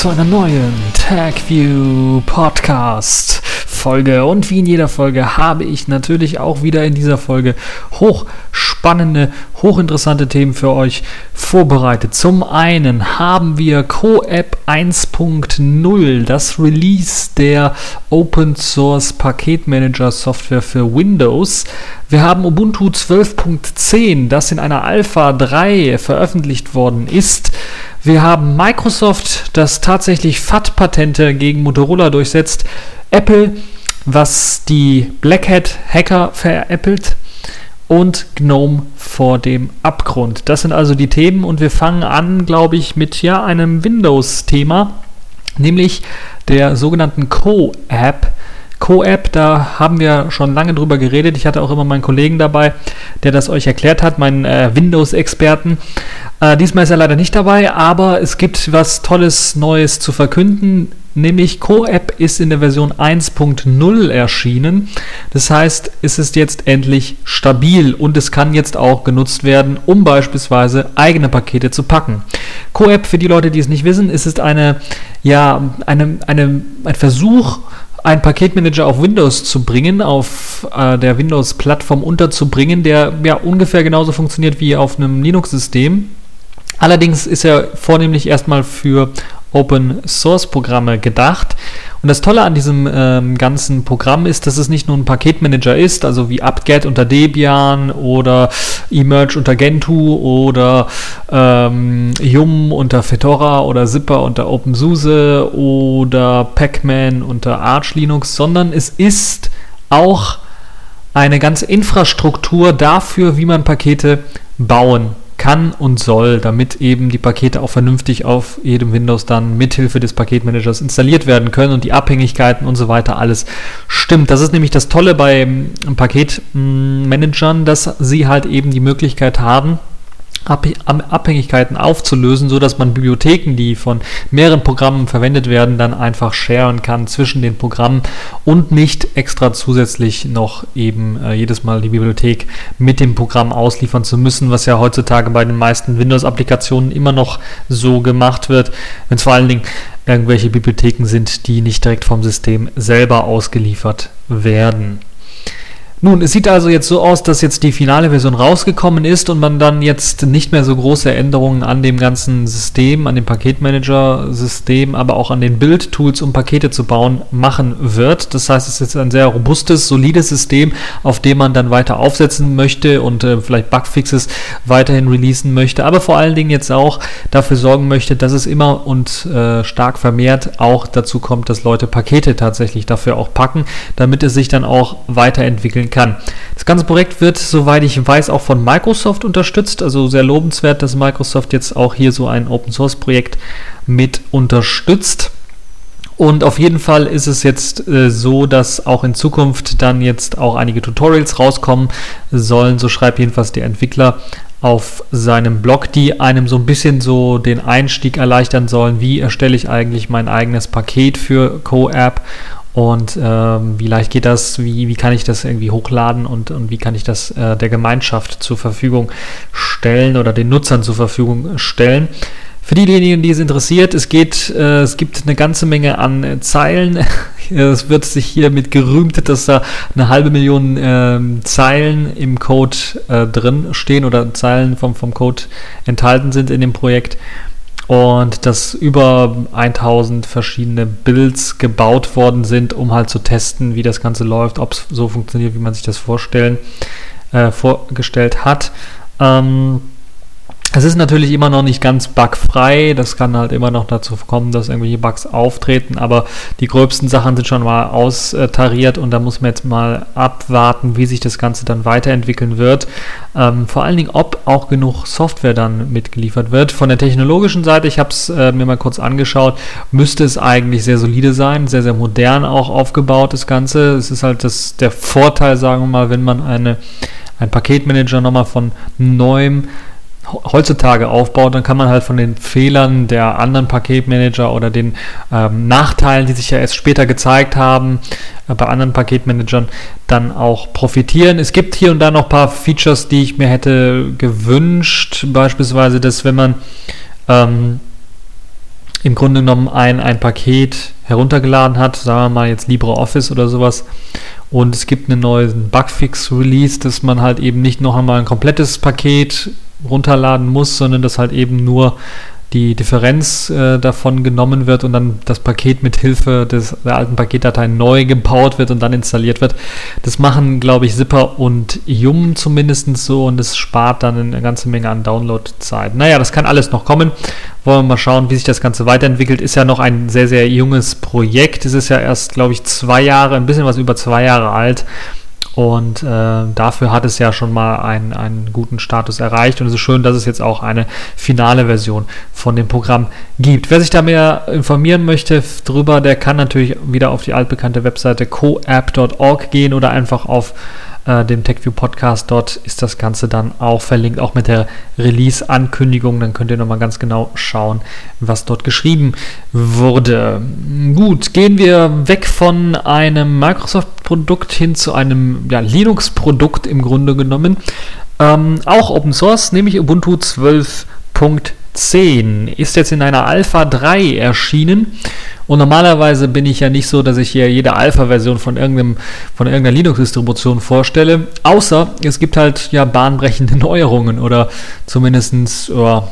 zu einer neuen TagView Podcast Folge. Und wie in jeder Folge habe ich natürlich auch wieder in dieser Folge hochspannende, hochinteressante Themen für euch vorbereitet. Zum einen haben wir CoApp 1.0, das Release der Open Source Paketmanager Software für Windows. Wir haben Ubuntu 12.10, das in einer Alpha 3 veröffentlicht worden ist. Wir haben Microsoft, das tatsächlich FAT-Patente gegen Motorola durchsetzt. Apple, was die Black Hat-Hacker veräppelt. Und GNOME vor dem Abgrund. Das sind also die Themen und wir fangen an, glaube ich, mit ja einem Windows-Thema, nämlich der sogenannten Co-App. Co-App, da haben wir schon lange drüber geredet. Ich hatte auch immer meinen Kollegen dabei, der das euch erklärt hat, meinen äh, Windows-Experten. Äh, diesmal ist er leider nicht dabei, aber es gibt was Tolles Neues zu verkünden. Nämlich Co-App ist in der Version 1.0 erschienen. Das heißt, es ist jetzt endlich stabil und es kann jetzt auch genutzt werden, um beispielsweise eigene Pakete zu packen. Co-App, für die Leute, die es nicht wissen, ist eine, ja, eine, eine, ein Versuch, einen Paketmanager auf Windows zu bringen, auf äh, der Windows-Plattform unterzubringen, der ja ungefähr genauso funktioniert wie auf einem Linux-System. Allerdings ist er vornehmlich erstmal für Open Source Programme gedacht. Und das Tolle an diesem ähm, ganzen Programm ist, dass es nicht nur ein Paketmanager ist, also wie apt-get unter Debian oder emerge unter Gentoo oder ähm, Yum unter Fedora oder Zipper unter OpenSUSE oder Pacman unter Arch Linux, sondern es ist auch eine ganze Infrastruktur dafür, wie man Pakete bauen kann und soll, damit eben die Pakete auch vernünftig auf jedem Windows dann mithilfe des Paketmanagers installiert werden können und die Abhängigkeiten und so weiter alles stimmt. Das ist nämlich das Tolle bei ähm, Paketmanagern, dass sie halt eben die Möglichkeit haben, Abhängigkeiten aufzulösen, so dass man Bibliotheken, die von mehreren Programmen verwendet werden, dann einfach sharen kann zwischen den Programmen und nicht extra zusätzlich noch eben äh, jedes Mal die Bibliothek mit dem Programm ausliefern zu müssen, was ja heutzutage bei den meisten Windows-Applikationen immer noch so gemacht wird, wenn es vor allen Dingen irgendwelche Bibliotheken sind, die nicht direkt vom System selber ausgeliefert werden. Nun, es sieht also jetzt so aus, dass jetzt die finale Version rausgekommen ist und man dann jetzt nicht mehr so große Änderungen an dem ganzen System, an dem Paketmanager-System, aber auch an den Build-Tools, um Pakete zu bauen, machen wird. Das heißt, es ist ein sehr robustes, solides System, auf dem man dann weiter aufsetzen möchte und äh, vielleicht Bugfixes weiterhin releasen möchte, aber vor allen Dingen jetzt auch dafür sorgen möchte, dass es immer und äh, stark vermehrt auch dazu kommt, dass Leute Pakete tatsächlich dafür auch packen, damit es sich dann auch weiterentwickeln kann. Das ganze Projekt wird, soweit ich weiß, auch von Microsoft unterstützt. Also sehr lobenswert, dass Microsoft jetzt auch hier so ein Open Source Projekt mit unterstützt. Und auf jeden Fall ist es jetzt äh, so, dass auch in Zukunft dann jetzt auch einige Tutorials rauskommen sollen. So schreibt jedenfalls der Entwickler auf seinem Blog, die einem so ein bisschen so den Einstieg erleichtern sollen. Wie erstelle ich eigentlich mein eigenes Paket für CoApp und ähm, wie leicht geht das, wie, wie kann ich das irgendwie hochladen und, und wie kann ich das äh, der Gemeinschaft zur Verfügung stellen oder den Nutzern zur Verfügung stellen. Für diejenigen, die es interessiert, es geht, äh, es gibt eine ganze Menge an äh, Zeilen. es wird sich hier mit gerühmt, dass da eine halbe Million äh, Zeilen im Code äh, drin stehen oder Zeilen vom, vom Code enthalten sind in dem Projekt und dass über 1000 verschiedene Builds gebaut worden sind, um halt zu testen, wie das Ganze läuft, ob es so funktioniert, wie man sich das vorstellen, äh, vorgestellt hat. Ähm, es ist natürlich immer noch nicht ganz bugfrei. Das kann halt immer noch dazu kommen, dass irgendwelche Bugs auftreten. Aber die gröbsten Sachen sind schon mal austariert und da muss man jetzt mal abwarten, wie sich das Ganze dann weiterentwickeln wird. Ähm, vor allen Dingen, ob auch genug Software dann mitgeliefert wird. Von der technologischen Seite, ich habe es äh, mir mal kurz angeschaut, müsste es eigentlich sehr solide sein, sehr, sehr modern auch aufgebaut, das Ganze. Es ist halt das, der Vorteil, sagen wir mal, wenn man eine, ein Paketmanager nochmal von neuem heutzutage aufbaut, dann kann man halt von den Fehlern der anderen Paketmanager oder den ähm, Nachteilen, die sich ja erst später gezeigt haben, äh, bei anderen Paketmanagern dann auch profitieren. Es gibt hier und da noch ein paar Features, die ich mir hätte gewünscht, beispielsweise, dass wenn man ähm, im Grunde genommen ein, ein Paket heruntergeladen hat, sagen wir mal jetzt LibreOffice oder sowas, und es gibt einen neuen Bugfix-Release, dass man halt eben nicht noch einmal ein komplettes Paket runterladen muss, sondern dass halt eben nur die Differenz äh, davon genommen wird und dann das Paket mit Hilfe der alten Paketdatei neu gebaut wird und dann installiert wird. Das machen, glaube ich, Zipper und Yum zumindest so und es spart dann eine ganze Menge an Downloadzeit. Naja, das kann alles noch kommen. Wollen wir mal schauen, wie sich das Ganze weiterentwickelt. Ist ja noch ein sehr, sehr junges Projekt. Es ist ja erst, glaube ich, zwei Jahre, ein bisschen was über zwei Jahre alt. Und äh, dafür hat es ja schon mal einen, einen guten Status erreicht. Und es ist schön, dass es jetzt auch eine finale Version von dem Programm gibt. Wer sich da mehr informieren möchte drüber, der kann natürlich wieder auf die altbekannte Webseite coapp.org gehen oder einfach auf äh, dem TechView Podcast. Dort ist das Ganze dann auch verlinkt, auch mit der Release-Ankündigung. Dann könnt ihr nochmal ganz genau schauen, was dort geschrieben wurde. Gut, gehen wir weg von einem Microsoft-Produkt hin zu einem ja, Linux-Produkt im Grunde genommen. Ähm, auch Open Source, nämlich Ubuntu 12.10 ist jetzt in einer Alpha 3 erschienen und normalerweise bin ich ja nicht so, dass ich hier jede Alpha-Version von, von irgendeiner Linux-Distribution vorstelle, außer es gibt halt ja bahnbrechende Neuerungen oder zumindest ja,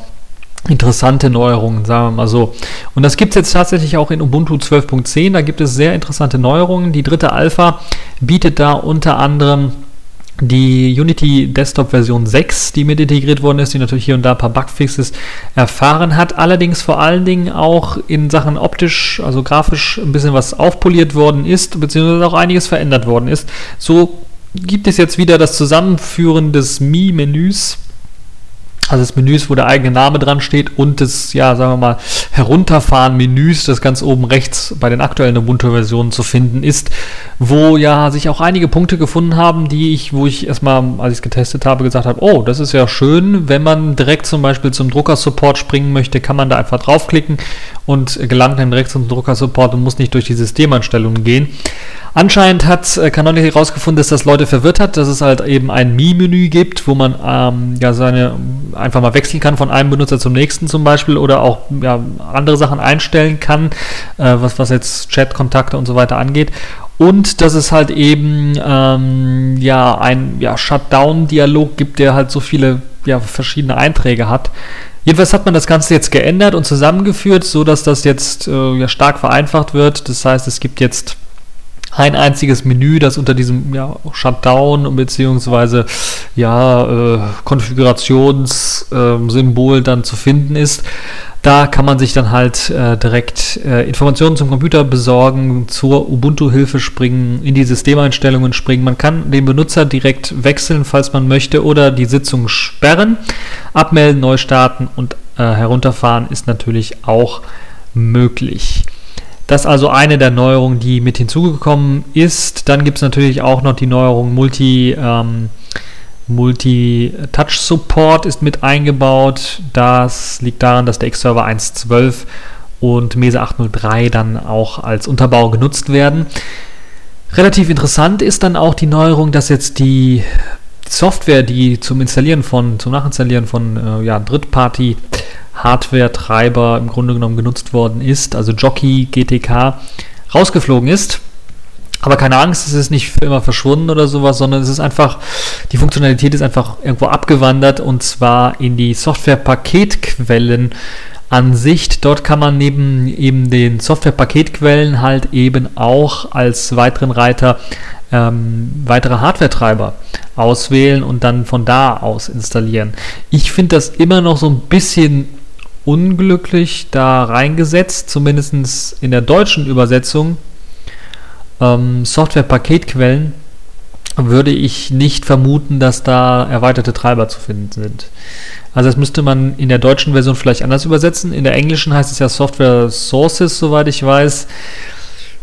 interessante Neuerungen, sagen wir mal so. Und das gibt es jetzt tatsächlich auch in Ubuntu 12.10, da gibt es sehr interessante Neuerungen. Die dritte Alpha bietet da unter anderem die Unity Desktop Version 6, die mit integriert worden ist, die natürlich hier und da ein paar Bugfixes erfahren hat, allerdings vor allen Dingen auch in Sachen optisch, also grafisch ein bisschen was aufpoliert worden ist, beziehungsweise auch einiges verändert worden ist. So gibt es jetzt wieder das Zusammenführen des Mi-Menüs also des Menüs, wo der eigene Name dran steht und des, ja, sagen wir mal, Herunterfahren-Menüs, das ganz oben rechts bei den aktuellen Ubuntu-Versionen zu finden ist, wo ja sich auch einige Punkte gefunden haben, die ich, wo ich erstmal, als ich es getestet habe, gesagt habe, oh, das ist ja schön, wenn man direkt zum Beispiel zum Drucker-Support springen möchte, kann man da einfach draufklicken und gelangt dann direkt zum Drucker-Support und muss nicht durch die Systemeinstellungen gehen. Anscheinend hat äh, Canonical herausgefunden, dass das Leute verwirrt hat, dass es halt eben ein Mi-Menü gibt, wo man ähm, ja seine einfach mal wechseln kann von einem Benutzer zum nächsten zum Beispiel oder auch ja, andere Sachen einstellen kann, äh, was, was jetzt Chat-Kontakte und so weiter angeht. Und dass es halt eben ähm, ja ein ja, Shutdown-Dialog gibt, der halt so viele ja, verschiedene Einträge hat. Jedenfalls hat man das Ganze jetzt geändert und zusammengeführt, so dass das jetzt äh, ja, stark vereinfacht wird. Das heißt, es gibt jetzt ein einziges Menü, das unter diesem ja, Shutdown bzw. ja, äh, Konfigurationssymbol äh, dann zu finden ist. Da kann man sich dann halt äh, direkt äh, Informationen zum Computer besorgen, zur Ubuntu-Hilfe springen, in die Systemeinstellungen springen. Man kann den Benutzer direkt wechseln, falls man möchte, oder die Sitzung sperren, abmelden, neu starten und äh, herunterfahren ist natürlich auch möglich. Das ist also eine der Neuerungen, die mit hinzugekommen ist. Dann gibt es natürlich auch noch die Neuerung Multi, ähm, Multi-Touch-Support ist mit eingebaut. Das liegt daran, dass der X-Server 1.12 und Mesa 803 dann auch als Unterbau genutzt werden. Relativ interessant ist dann auch die Neuerung, dass jetzt die Software, die zum Installieren von, zum Nachinstallieren von äh, ja, Drittparty Hardware-Treiber im Grunde genommen genutzt worden ist, also Jockey GTK, rausgeflogen ist. Aber keine Angst, es ist nicht für immer verschwunden oder sowas, sondern es ist einfach, die Funktionalität ist einfach irgendwo abgewandert und zwar in die Software-Paketquellen Ansicht. Dort kann man neben eben den Software-Paketquellen halt eben auch als weiteren Reiter ähm, weitere Hardware-Treiber auswählen und dann von da aus installieren. Ich finde das immer noch so ein bisschen unglücklich da reingesetzt, zumindest in der deutschen Übersetzung. Ähm, Software-Paketquellen würde ich nicht vermuten, dass da erweiterte Treiber zu finden sind. Also das müsste man in der deutschen Version vielleicht anders übersetzen. In der englischen heißt es ja Software Sources, soweit ich weiß.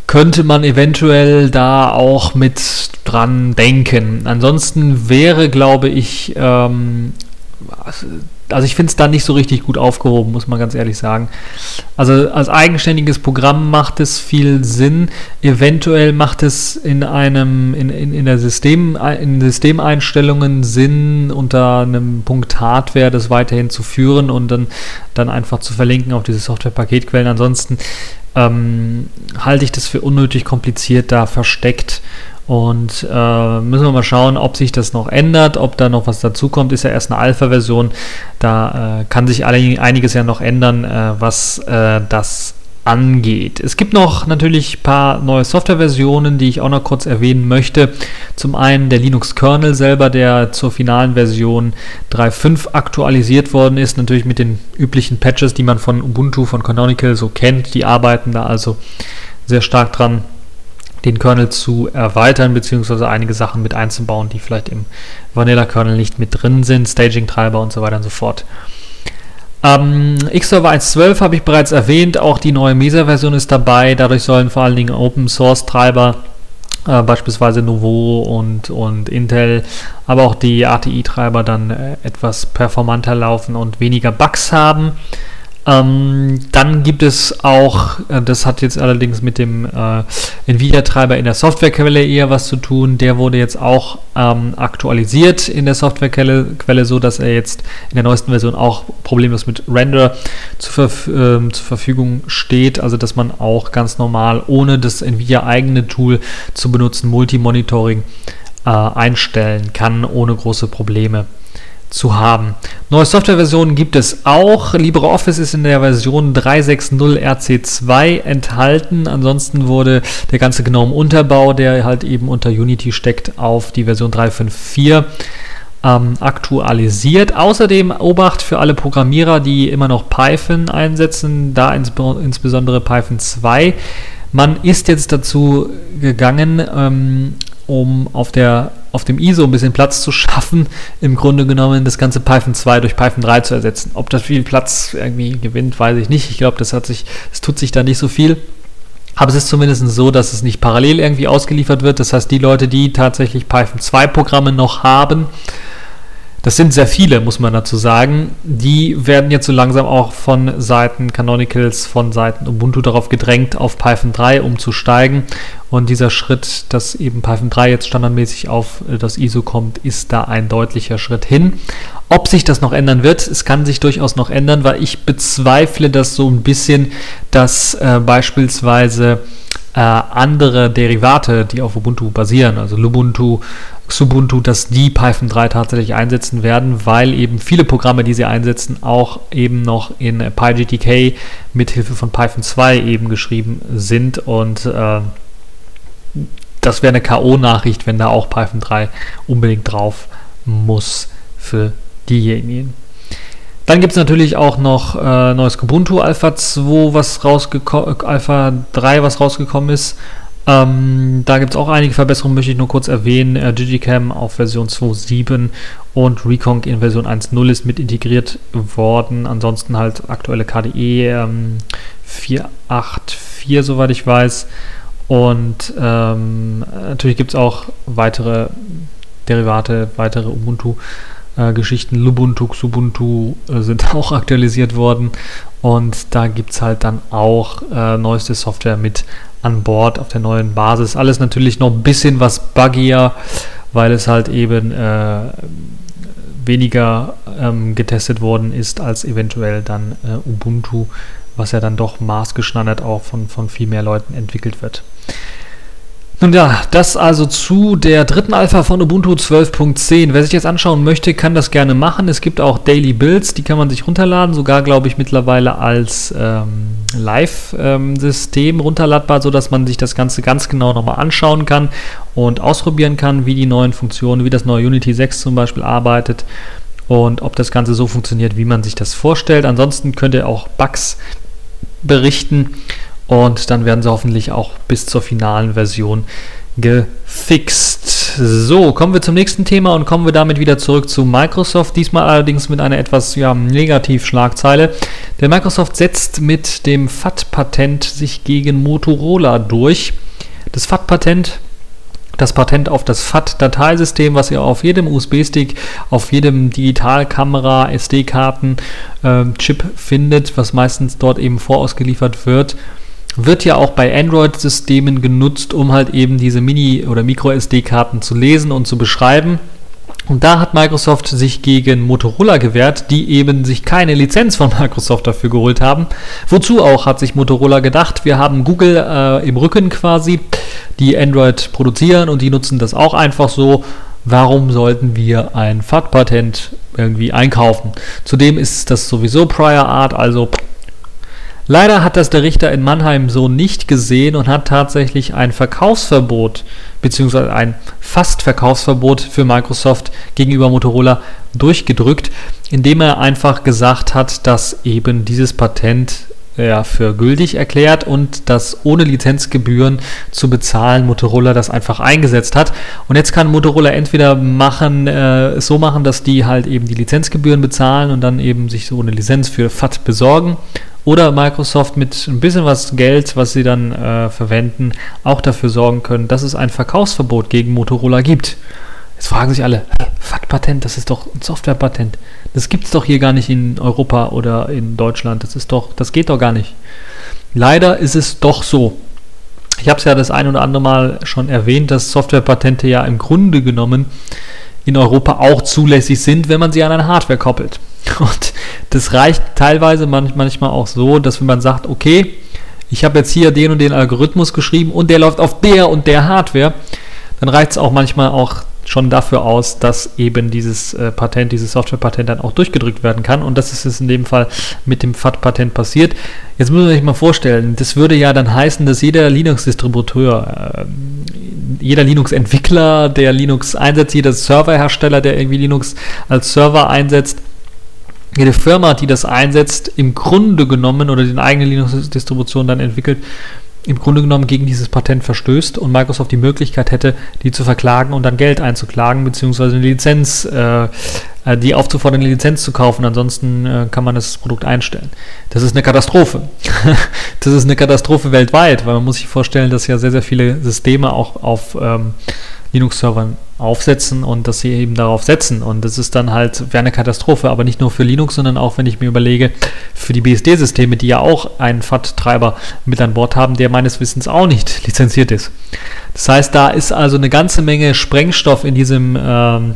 Könnte man eventuell da auch mit dran denken. Ansonsten wäre, glaube ich, ähm, also ich finde es da nicht so richtig gut aufgehoben, muss man ganz ehrlich sagen. Also als eigenständiges Programm macht es viel Sinn. Eventuell macht es in einem, in, in, in der System, in Systemeinstellungen Sinn, unter einem Punkt Hardware das weiterhin zu führen und dann, dann einfach zu verlinken auf diese Software-Paketquellen. Ansonsten ähm, halte ich das für unnötig kompliziert da versteckt und äh, müssen wir mal schauen, ob sich das noch ändert, ob da noch was dazukommt. Ist ja erst eine Alpha-Version. Da äh, kann sich einiges ja noch ändern, äh, was äh, das angeht. Es gibt noch natürlich ein paar neue Softwareversionen, die ich auch noch kurz erwähnen möchte. Zum einen der Linux-Kernel selber, der zur finalen Version 3.5 aktualisiert worden ist. Natürlich mit den üblichen Patches, die man von Ubuntu, von Canonical so kennt. Die arbeiten da also sehr stark dran den Kernel zu erweitern, beziehungsweise einige Sachen mit einzubauen, die vielleicht im Vanilla-Kernel nicht mit drin sind, Staging-Treiber und so weiter und so fort. Ähm, Xserver 1.12 habe ich bereits erwähnt, auch die neue Mesa-Version ist dabei, dadurch sollen vor allen Dingen Open-Source-Treiber äh, beispielsweise Nouveau und, und Intel, aber auch die ATI-Treiber dann äh, etwas performanter laufen und weniger Bugs haben. Ähm, dann gibt es auch, äh, das hat jetzt allerdings mit dem äh, Nvidia-Treiber in der Softwarequelle eher was zu tun. Der wurde jetzt auch ähm, aktualisiert in der Softwarequelle, Quelle, so dass er jetzt in der neuesten Version auch problemlos mit Render zur, Verf äh, zur Verfügung steht. Also dass man auch ganz normal ohne das Nvidia-eigene Tool zu benutzen Multimonitoring äh, einstellen kann, ohne große Probleme zu haben. Neue Softwareversionen gibt es auch. LibreOffice ist in der Version 360 RC2 enthalten. Ansonsten wurde der ganze GNOME-Unterbau, der halt eben unter Unity steckt, auf die Version 354 ähm, aktualisiert. Außerdem Obacht für alle Programmierer, die immer noch Python einsetzen, da ins, insbesondere Python 2. Man ist jetzt dazu gegangen, ähm, um auf, der, auf dem ISO ein bisschen Platz zu schaffen, im Grunde genommen das ganze Python 2 durch Python 3 zu ersetzen. Ob das viel Platz irgendwie gewinnt, weiß ich nicht. Ich glaube, das hat sich, es tut sich da nicht so viel. Aber es ist zumindest so, dass es nicht parallel irgendwie ausgeliefert wird. Das heißt, die Leute, die tatsächlich Python 2 Programme noch haben, das sind sehr viele, muss man dazu sagen. Die werden jetzt so langsam auch von Seiten Canonicals, von Seiten Ubuntu darauf gedrängt, auf Python 3 umzusteigen. Und dieser Schritt, dass eben Python 3 jetzt standardmäßig auf das ISO kommt, ist da ein deutlicher Schritt hin. Ob sich das noch ändern wird, es kann sich durchaus noch ändern, weil ich bezweifle das so ein bisschen, dass äh, beispielsweise äh, andere Derivate, die auf Ubuntu basieren, also Lubuntu, Xubuntu, dass die Python 3 tatsächlich einsetzen werden, weil eben viele Programme, die sie einsetzen, auch eben noch in PyGTK mit Hilfe von Python 2 eben geschrieben sind und äh, das wäre eine K.O.-Nachricht, wenn da auch Python 3 unbedingt drauf muss für diejenigen. Dann gibt es natürlich auch noch äh, neues Kubuntu Alpha 2, was rausgekommen, Alpha 3, was rausgekommen ist. Ähm, da gibt es auch einige Verbesserungen, möchte ich nur kurz erwähnen. Äh, Digicam auf Version 2.7 und Reconk in Version 1.0 ist mit integriert worden. Ansonsten halt aktuelle KDE ähm, 4.8.4, soweit ich weiß. Und ähm, natürlich gibt es auch weitere Derivate, weitere Ubuntu. Äh, Geschichten Lubuntu, Xubuntu äh, sind auch aktualisiert worden und da gibt es halt dann auch äh, neueste Software mit an Bord auf der neuen Basis. Alles natürlich noch ein bisschen was buggier, weil es halt eben äh, weniger ähm, getestet worden ist als eventuell dann äh, Ubuntu, was ja dann doch maßgeschneidert auch von, von viel mehr Leuten entwickelt wird. Nun ja, das also zu der dritten Alpha von Ubuntu 12.10. Wer sich jetzt anschauen möchte, kann das gerne machen. Es gibt auch Daily Builds, die kann man sich runterladen, sogar glaube ich mittlerweile als ähm, Live-System ähm, runterladbar, sodass man sich das Ganze ganz genau nochmal anschauen kann und ausprobieren kann, wie die neuen Funktionen, wie das neue Unity 6 zum Beispiel arbeitet und ob das Ganze so funktioniert, wie man sich das vorstellt. Ansonsten könnt ihr auch Bugs berichten und dann werden sie hoffentlich auch bis zur finalen Version gefixt. So, kommen wir zum nächsten Thema und kommen wir damit wieder zurück zu Microsoft. Diesmal allerdings mit einer etwas ja, Negativschlagzeile. Der Microsoft setzt mit dem FAT-Patent sich gegen Motorola durch. Das FAT-Patent das Patent auf das FAT-Dateisystem, was ihr auf jedem USB-Stick, auf jedem Digitalkamera, SD-Karten-Chip äh, findet, was meistens dort eben vorausgeliefert wird, wird ja auch bei Android-Systemen genutzt, um halt eben diese Mini- oder Micro-SD-Karten zu lesen und zu beschreiben. Und da hat Microsoft sich gegen Motorola gewehrt, die eben sich keine Lizenz von Microsoft dafür geholt haben. Wozu auch hat sich Motorola gedacht, wir haben Google äh, im Rücken quasi, die Android produzieren und die nutzen das auch einfach so. Warum sollten wir ein FAT-Patent irgendwie einkaufen? Zudem ist das sowieso Prior Art, also Leider hat das der Richter in Mannheim so nicht gesehen und hat tatsächlich ein Verkaufsverbot bzw. ein Fast-Verkaufsverbot für Microsoft gegenüber Motorola durchgedrückt, indem er einfach gesagt hat, dass eben dieses Patent ja, für gültig erklärt und dass ohne Lizenzgebühren zu bezahlen Motorola das einfach eingesetzt hat. Und jetzt kann Motorola entweder machen, äh, so machen, dass die halt eben die Lizenzgebühren bezahlen und dann eben sich so eine Lizenz für FAT besorgen oder Microsoft mit ein bisschen was Geld, was sie dann äh, verwenden, auch dafür sorgen können, dass es ein Verkaufsverbot gegen Motorola gibt. Jetzt fragen sich alle, FAT-Patent, das ist doch ein Softwarepatent. Das gibt es doch hier gar nicht in Europa oder in Deutschland. Das ist doch, das geht doch gar nicht. Leider ist es doch so. Ich habe es ja das ein oder andere Mal schon erwähnt, dass Softwarepatente ja im Grunde genommen in Europa auch zulässig sind, wenn man sie an eine Hardware koppelt. Und das reicht teilweise manchmal auch so, dass wenn man sagt, okay, ich habe jetzt hier den und den Algorithmus geschrieben und der läuft auf der und der Hardware, dann reicht es auch manchmal auch schon dafür aus, dass eben dieses äh, Patent, dieses Softwarepatent dann auch durchgedrückt werden kann. Und das ist es in dem Fall mit dem FAT-Patent passiert. Jetzt muss man sich mal vorstellen, das würde ja dann heißen, dass jeder Linux-Distributeur, äh, jeder Linux-Entwickler, der Linux einsetzt, jeder Serverhersteller, der irgendwie Linux als Server einsetzt, jede Firma, die das einsetzt, im Grunde genommen oder die eigene Linux-Distribution dann entwickelt, im Grunde genommen gegen dieses Patent verstößt und Microsoft die Möglichkeit hätte, die zu verklagen und dann Geld einzuklagen, beziehungsweise eine Lizenz, äh, äh die aufzufordern, eine Lizenz zu kaufen. Ansonsten äh, kann man das Produkt einstellen. Das ist eine Katastrophe. das ist eine Katastrophe weltweit, weil man muss sich vorstellen, dass ja sehr, sehr viele Systeme auch auf ähm, Linux-Servern aufsetzen und dass sie eben darauf setzen. Und das ist dann halt, wäre eine Katastrophe, aber nicht nur für Linux, sondern auch, wenn ich mir überlege, für die BSD-Systeme, die ja auch einen FAT-Treiber mit an Bord haben, der meines Wissens auch nicht lizenziert ist. Das heißt, da ist also eine ganze Menge Sprengstoff in diesem ähm,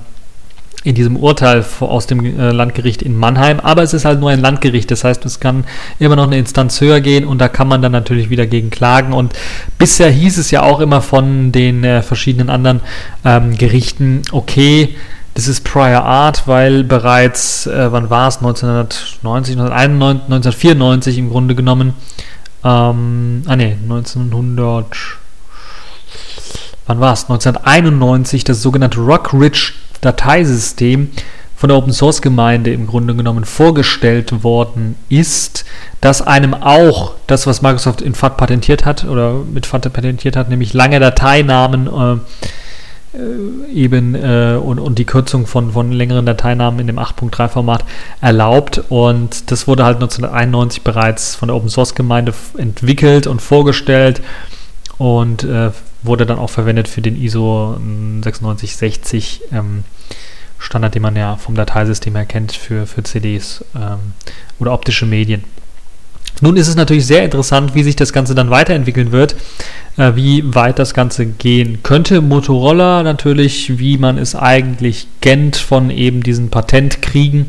in diesem Urteil aus dem äh, Landgericht in Mannheim, aber es ist halt nur ein Landgericht, das heißt, es kann immer noch eine Instanz höher gehen und da kann man dann natürlich wieder gegen klagen. Und bisher hieß es ja auch immer von den äh, verschiedenen anderen ähm, Gerichten, okay, das ist Prior Art, weil bereits, äh, wann war es, 1990, 1991, 1994 im Grunde genommen, ähm, ah ne, 1900, wann war es, 1991 das sogenannte Rock Ridge Dateisystem von der Open Source Gemeinde im Grunde genommen vorgestellt worden ist, dass einem auch das, was Microsoft in FAT patentiert hat oder mit FAT patentiert hat, nämlich lange Dateinamen äh, äh eben äh, und, und die Kürzung von, von längeren Dateinamen in dem 8.3 Format erlaubt. Und das wurde halt 1991 bereits von der Open Source Gemeinde entwickelt und vorgestellt. Und äh, wurde dann auch verwendet für den ISO 9660 ähm, Standard, den man ja vom Dateisystem her kennt für, für CDs ähm, oder optische Medien. Nun ist es natürlich sehr interessant, wie sich das Ganze dann weiterentwickeln wird, äh, wie weit das Ganze gehen könnte. Motorola natürlich, wie man es eigentlich kennt von eben diesen Patentkriegen,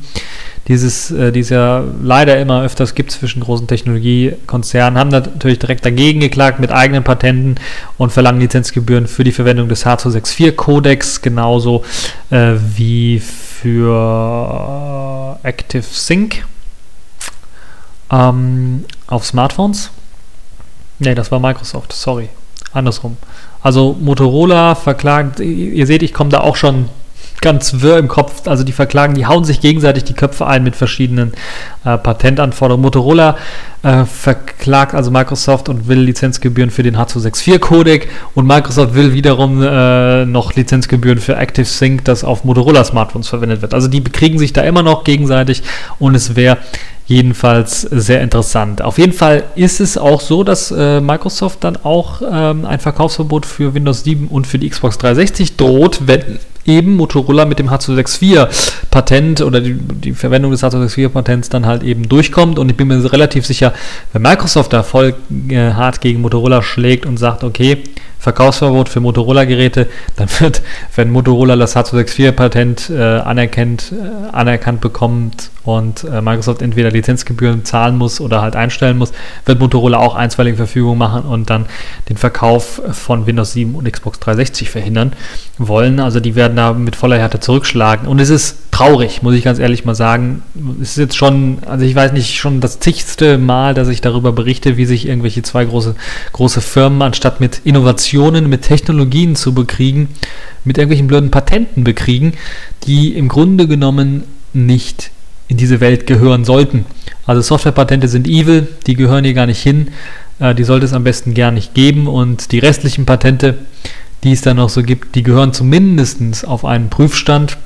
dieses, äh, die es ja leider immer öfters gibt zwischen großen Technologiekonzernen, haben natürlich direkt dagegen geklagt mit eigenen Patenten und verlangen Lizenzgebühren für die Verwendung des H264-Codex, genauso äh, wie für äh, ActiveSync ähm, auf Smartphones. Ne, das war Microsoft, sorry. Andersrum. Also Motorola verklagt, ihr seht, ich komme da auch schon ganz wirr im Kopf. Also die verklagen, die hauen sich gegenseitig die Köpfe ein mit verschiedenen äh, Patentanforderungen. Motorola äh, verklagt also Microsoft und will Lizenzgebühren für den H264-Codec und Microsoft will wiederum äh, noch Lizenzgebühren für ActiveSync, das auf Motorola-Smartphones verwendet wird. Also die bekriegen sich da immer noch gegenseitig und es wäre jedenfalls sehr interessant. Auf jeden Fall ist es auch so, dass äh, Microsoft dann auch ähm, ein Verkaufsverbot für Windows 7 und für die Xbox 360 droht, wenn eben Motorola mit dem H264 Patent oder die, die Verwendung des H264 Patents dann halt eben durchkommt. Und ich bin mir relativ sicher, wenn Microsoft da voll äh, hart gegen Motorola schlägt und sagt, okay, Verkaufsverbot für Motorola-Geräte, dann wird, wenn Motorola das H264-Patent äh, anerkennt, äh, anerkannt bekommt und äh, Microsoft entweder Lizenzgebühren zahlen muss oder halt einstellen muss, wird Motorola auch einstweilige Verfügung machen und dann den Verkauf von Windows 7 und Xbox 360 verhindern wollen. Also die werden da mit voller Härte zurückschlagen. Und es ist traurig, muss ich ganz ehrlich mal sagen. Es ist jetzt schon, also ich weiß nicht, schon das zigste Mal, dass ich darüber berichte, wie sich irgendwelche zwei große, große Firmen anstatt mit Innovationen, mit Technologien zu bekriegen, mit irgendwelchen blöden Patenten bekriegen, die im Grunde genommen nicht in diese Welt gehören sollten. Also Softwarepatente sind evil, die gehören hier gar nicht hin, äh, die sollte es am besten gar nicht geben. Und die restlichen Patente, die es dann noch so gibt, die gehören zumindest auf einen Prüfstand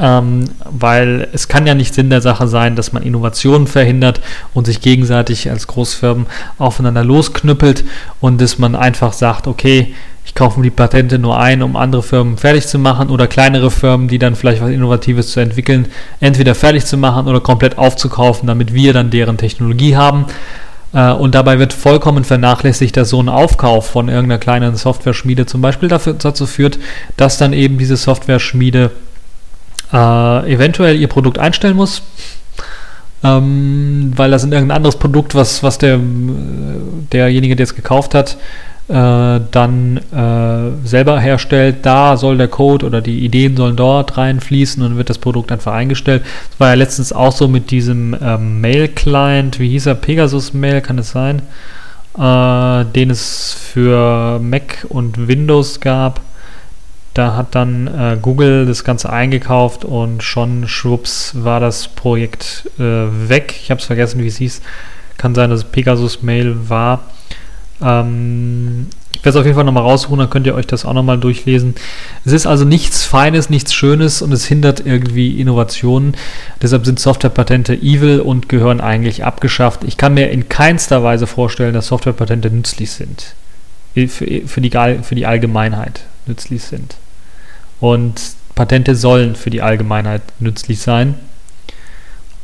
ähm, weil es kann ja nicht Sinn der Sache sein, dass man Innovationen verhindert und sich gegenseitig als Großfirmen aufeinander losknüppelt und dass man einfach sagt, okay, ich kaufe mir die Patente nur ein, um andere Firmen fertig zu machen oder kleinere Firmen, die dann vielleicht was Innovatives zu entwickeln, entweder fertig zu machen oder komplett aufzukaufen, damit wir dann deren Technologie haben. Äh, und dabei wird vollkommen vernachlässigt, dass so ein Aufkauf von irgendeiner kleinen Software-Schmiede zum Beispiel dafür, dazu führt, dass dann eben diese Software-Schmiede äh, eventuell ihr Produkt einstellen muss, ähm, weil das in irgendein anderes Produkt, was, was der, derjenige, der es gekauft hat, äh, dann äh, selber herstellt, da soll der Code oder die Ideen sollen dort reinfließen und wird das Produkt einfach eingestellt. Das war ja letztens auch so mit diesem ähm, Mail-Client, wie hieß er, Pegasus Mail, kann es sein, äh, den es für Mac und Windows gab da hat dann äh, Google das Ganze eingekauft und schon schwupps war das Projekt äh, weg. Ich habe es vergessen, wie es hieß. Kann sein, dass es Pegasus Mail war. Ähm, ich werde es auf jeden Fall nochmal raussuchen, dann könnt ihr euch das auch nochmal durchlesen. Es ist also nichts Feines, nichts Schönes und es hindert irgendwie Innovationen. Deshalb sind Softwarepatente evil und gehören eigentlich abgeschafft. Ich kann mir in keinster Weise vorstellen, dass Softwarepatente nützlich sind. Für, für, die, für die Allgemeinheit nützlich sind. Und Patente sollen für die Allgemeinheit nützlich sein,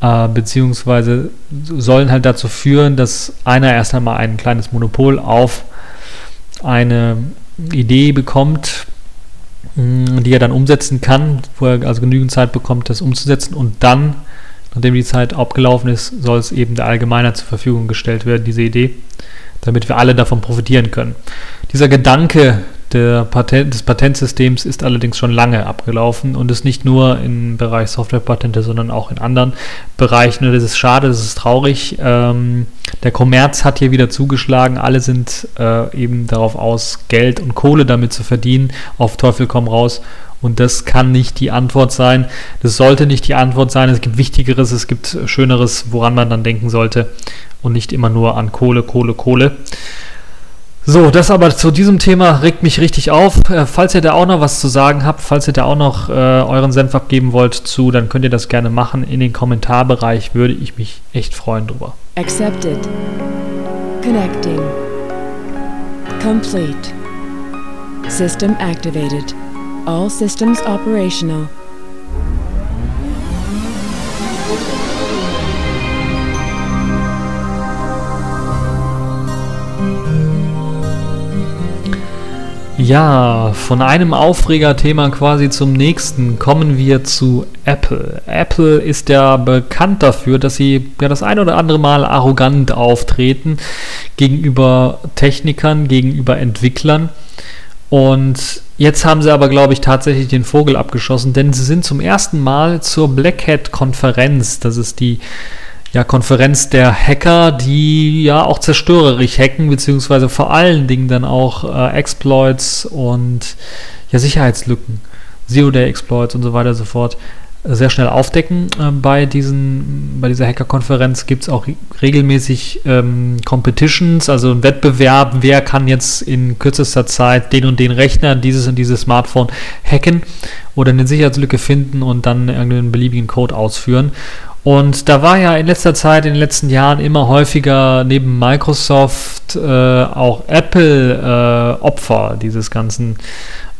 äh, beziehungsweise sollen halt dazu führen, dass einer erst einmal ein kleines Monopol auf eine Idee bekommt, mm, die er dann umsetzen kann, wo er also genügend Zeit bekommt, das umzusetzen und dann, nachdem die Zeit abgelaufen ist, soll es eben der Allgemeinheit zur Verfügung gestellt werden, diese Idee, damit wir alle davon profitieren können. Dieser Gedanke Patent, des Patentsystems ist allerdings schon lange abgelaufen und ist nicht nur im Bereich Softwarepatente, sondern auch in anderen Bereichen. das ist schade, das ist traurig. Ähm, der Kommerz hat hier wieder zugeschlagen. Alle sind äh, eben darauf aus, Geld und Kohle damit zu verdienen. Auf Teufel komm raus. Und das kann nicht die Antwort sein. Das sollte nicht die Antwort sein. Es gibt Wichtigeres, es gibt Schöneres, woran man dann denken sollte. Und nicht immer nur an Kohle, Kohle, Kohle. So, das aber zu diesem Thema regt mich richtig auf. Äh, falls ihr da auch noch was zu sagen habt, falls ihr da auch noch äh, euren Senf abgeben wollt zu, dann könnt ihr das gerne machen. In den Kommentarbereich würde ich mich echt freuen drüber. Accepted. Connecting. Complete. System activated. All systems operational. Ja, von einem Aufregerthema quasi zum nächsten kommen wir zu Apple. Apple ist ja bekannt dafür, dass sie ja das ein oder andere Mal arrogant auftreten gegenüber Technikern, gegenüber Entwicklern. Und jetzt haben sie aber, glaube ich, tatsächlich den Vogel abgeschossen, denn sie sind zum ersten Mal zur Black Hat-Konferenz, das ist die ja, Konferenz der Hacker, die ja auch zerstörerisch hacken, beziehungsweise vor allen Dingen dann auch äh, Exploits und ja, Sicherheitslücken Zero-Day-Exploits und so weiter und so fort sehr schnell aufdecken. Äh, bei, diesen, bei dieser Hacker-Konferenz gibt es auch regelmäßig ähm, Competitions, also ein Wettbewerb, wer kann jetzt in kürzester Zeit den und den Rechner, dieses und dieses Smartphone hacken oder eine Sicherheitslücke finden und dann irgendeinen beliebigen Code ausführen. Und da war ja in letzter Zeit, in den letzten Jahren immer häufiger neben Microsoft äh, auch Apple äh, Opfer dieses ganzen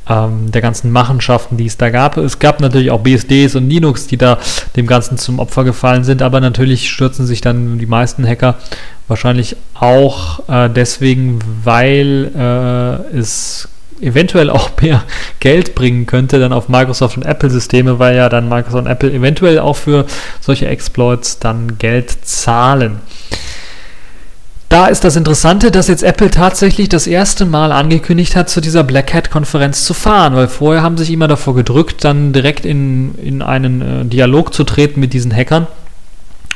ähm, der ganzen Machenschaften, die es da gab. Es gab natürlich auch BSDs und Linux, die da dem Ganzen zum Opfer gefallen sind, aber natürlich stürzen sich dann die meisten Hacker wahrscheinlich auch äh, deswegen, weil äh, es eventuell auch mehr Geld bringen könnte dann auf Microsoft und Apple Systeme, weil ja dann Microsoft und Apple eventuell auch für solche Exploits dann Geld zahlen. Da ist das Interessante, dass jetzt Apple tatsächlich das erste Mal angekündigt hat, zu dieser Black Hat-Konferenz zu fahren, weil vorher haben sich immer davor gedrückt, dann direkt in, in einen äh, Dialog zu treten mit diesen Hackern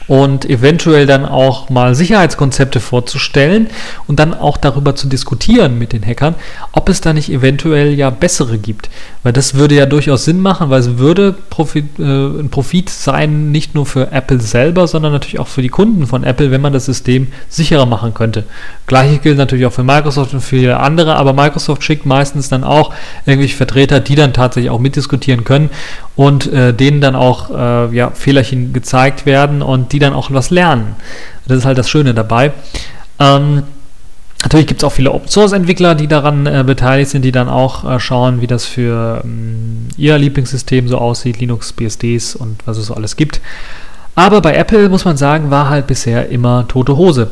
und eventuell dann auch mal Sicherheitskonzepte vorzustellen und dann auch darüber zu diskutieren mit den Hackern, ob es da nicht eventuell ja bessere gibt. Weil das würde ja durchaus Sinn machen, weil es würde Profit, äh, ein Profit sein, nicht nur für Apple selber, sondern natürlich auch für die Kunden von Apple, wenn man das System sicherer machen könnte. Gleiches gilt natürlich auch für Microsoft und für andere, aber Microsoft schickt meistens dann auch irgendwelche Vertreter, die dann tatsächlich auch mitdiskutieren können und äh, denen dann auch äh, ja, Fehlerchen gezeigt werden und die dann auch was lernen. Das ist halt das Schöne dabei. Ähm, natürlich gibt es auch viele Open-Source-Entwickler, die daran äh, beteiligt sind, die dann auch äh, schauen, wie das für ähm, ihr Lieblingssystem so aussieht, Linux, BSDs und was es so alles gibt. Aber bei Apple muss man sagen, war halt bisher immer tote Hose.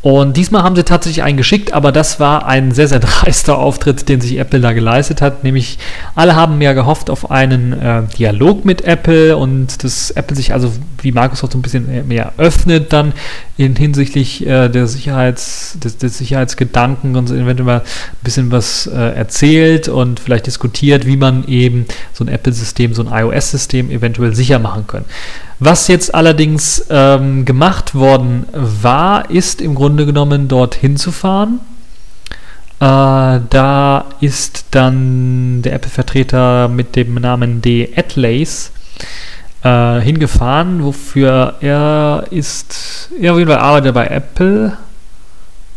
Und diesmal haben sie tatsächlich einen geschickt, aber das war ein sehr, sehr dreister Auftritt, den sich Apple da geleistet hat. Nämlich alle haben mehr gehofft auf einen äh, Dialog mit Apple und dass Apple sich also wie Microsoft so ein bisschen mehr öffnet dann in hinsichtlich äh, der Sicherheits, des, des, Sicherheitsgedanken und so eventuell mal ein bisschen was äh, erzählt und vielleicht diskutiert, wie man eben so ein Apple-System, so ein iOS-System eventuell sicher machen kann. Was jetzt allerdings ähm, gemacht worden war, ist im Grunde genommen dorthin zu fahren. Äh, da ist dann der Apple-Vertreter mit dem Namen D. Atlays äh, hingefahren, wofür er ist, er auf jeden Fall arbeitet bei Apple.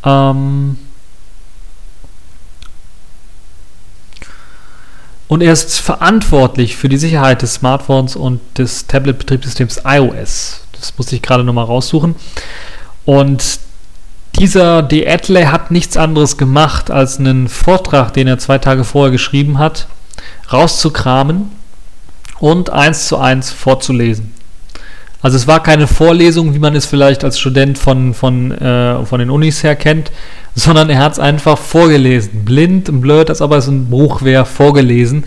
Ähm, Und er ist verantwortlich für die Sicherheit des Smartphones und des Tablet-Betriebssystems iOS. Das musste ich gerade nochmal raussuchen. Und dieser D. Adley hat nichts anderes gemacht, als einen Vortrag, den er zwei Tage vorher geschrieben hat, rauszukramen und eins zu eins vorzulesen. Also es war keine Vorlesung, wie man es vielleicht als Student von, von, äh, von den Unis her kennt, sondern er hat es einfach vorgelesen. Blind und blöd, als ob es ein Buch wäre, vorgelesen.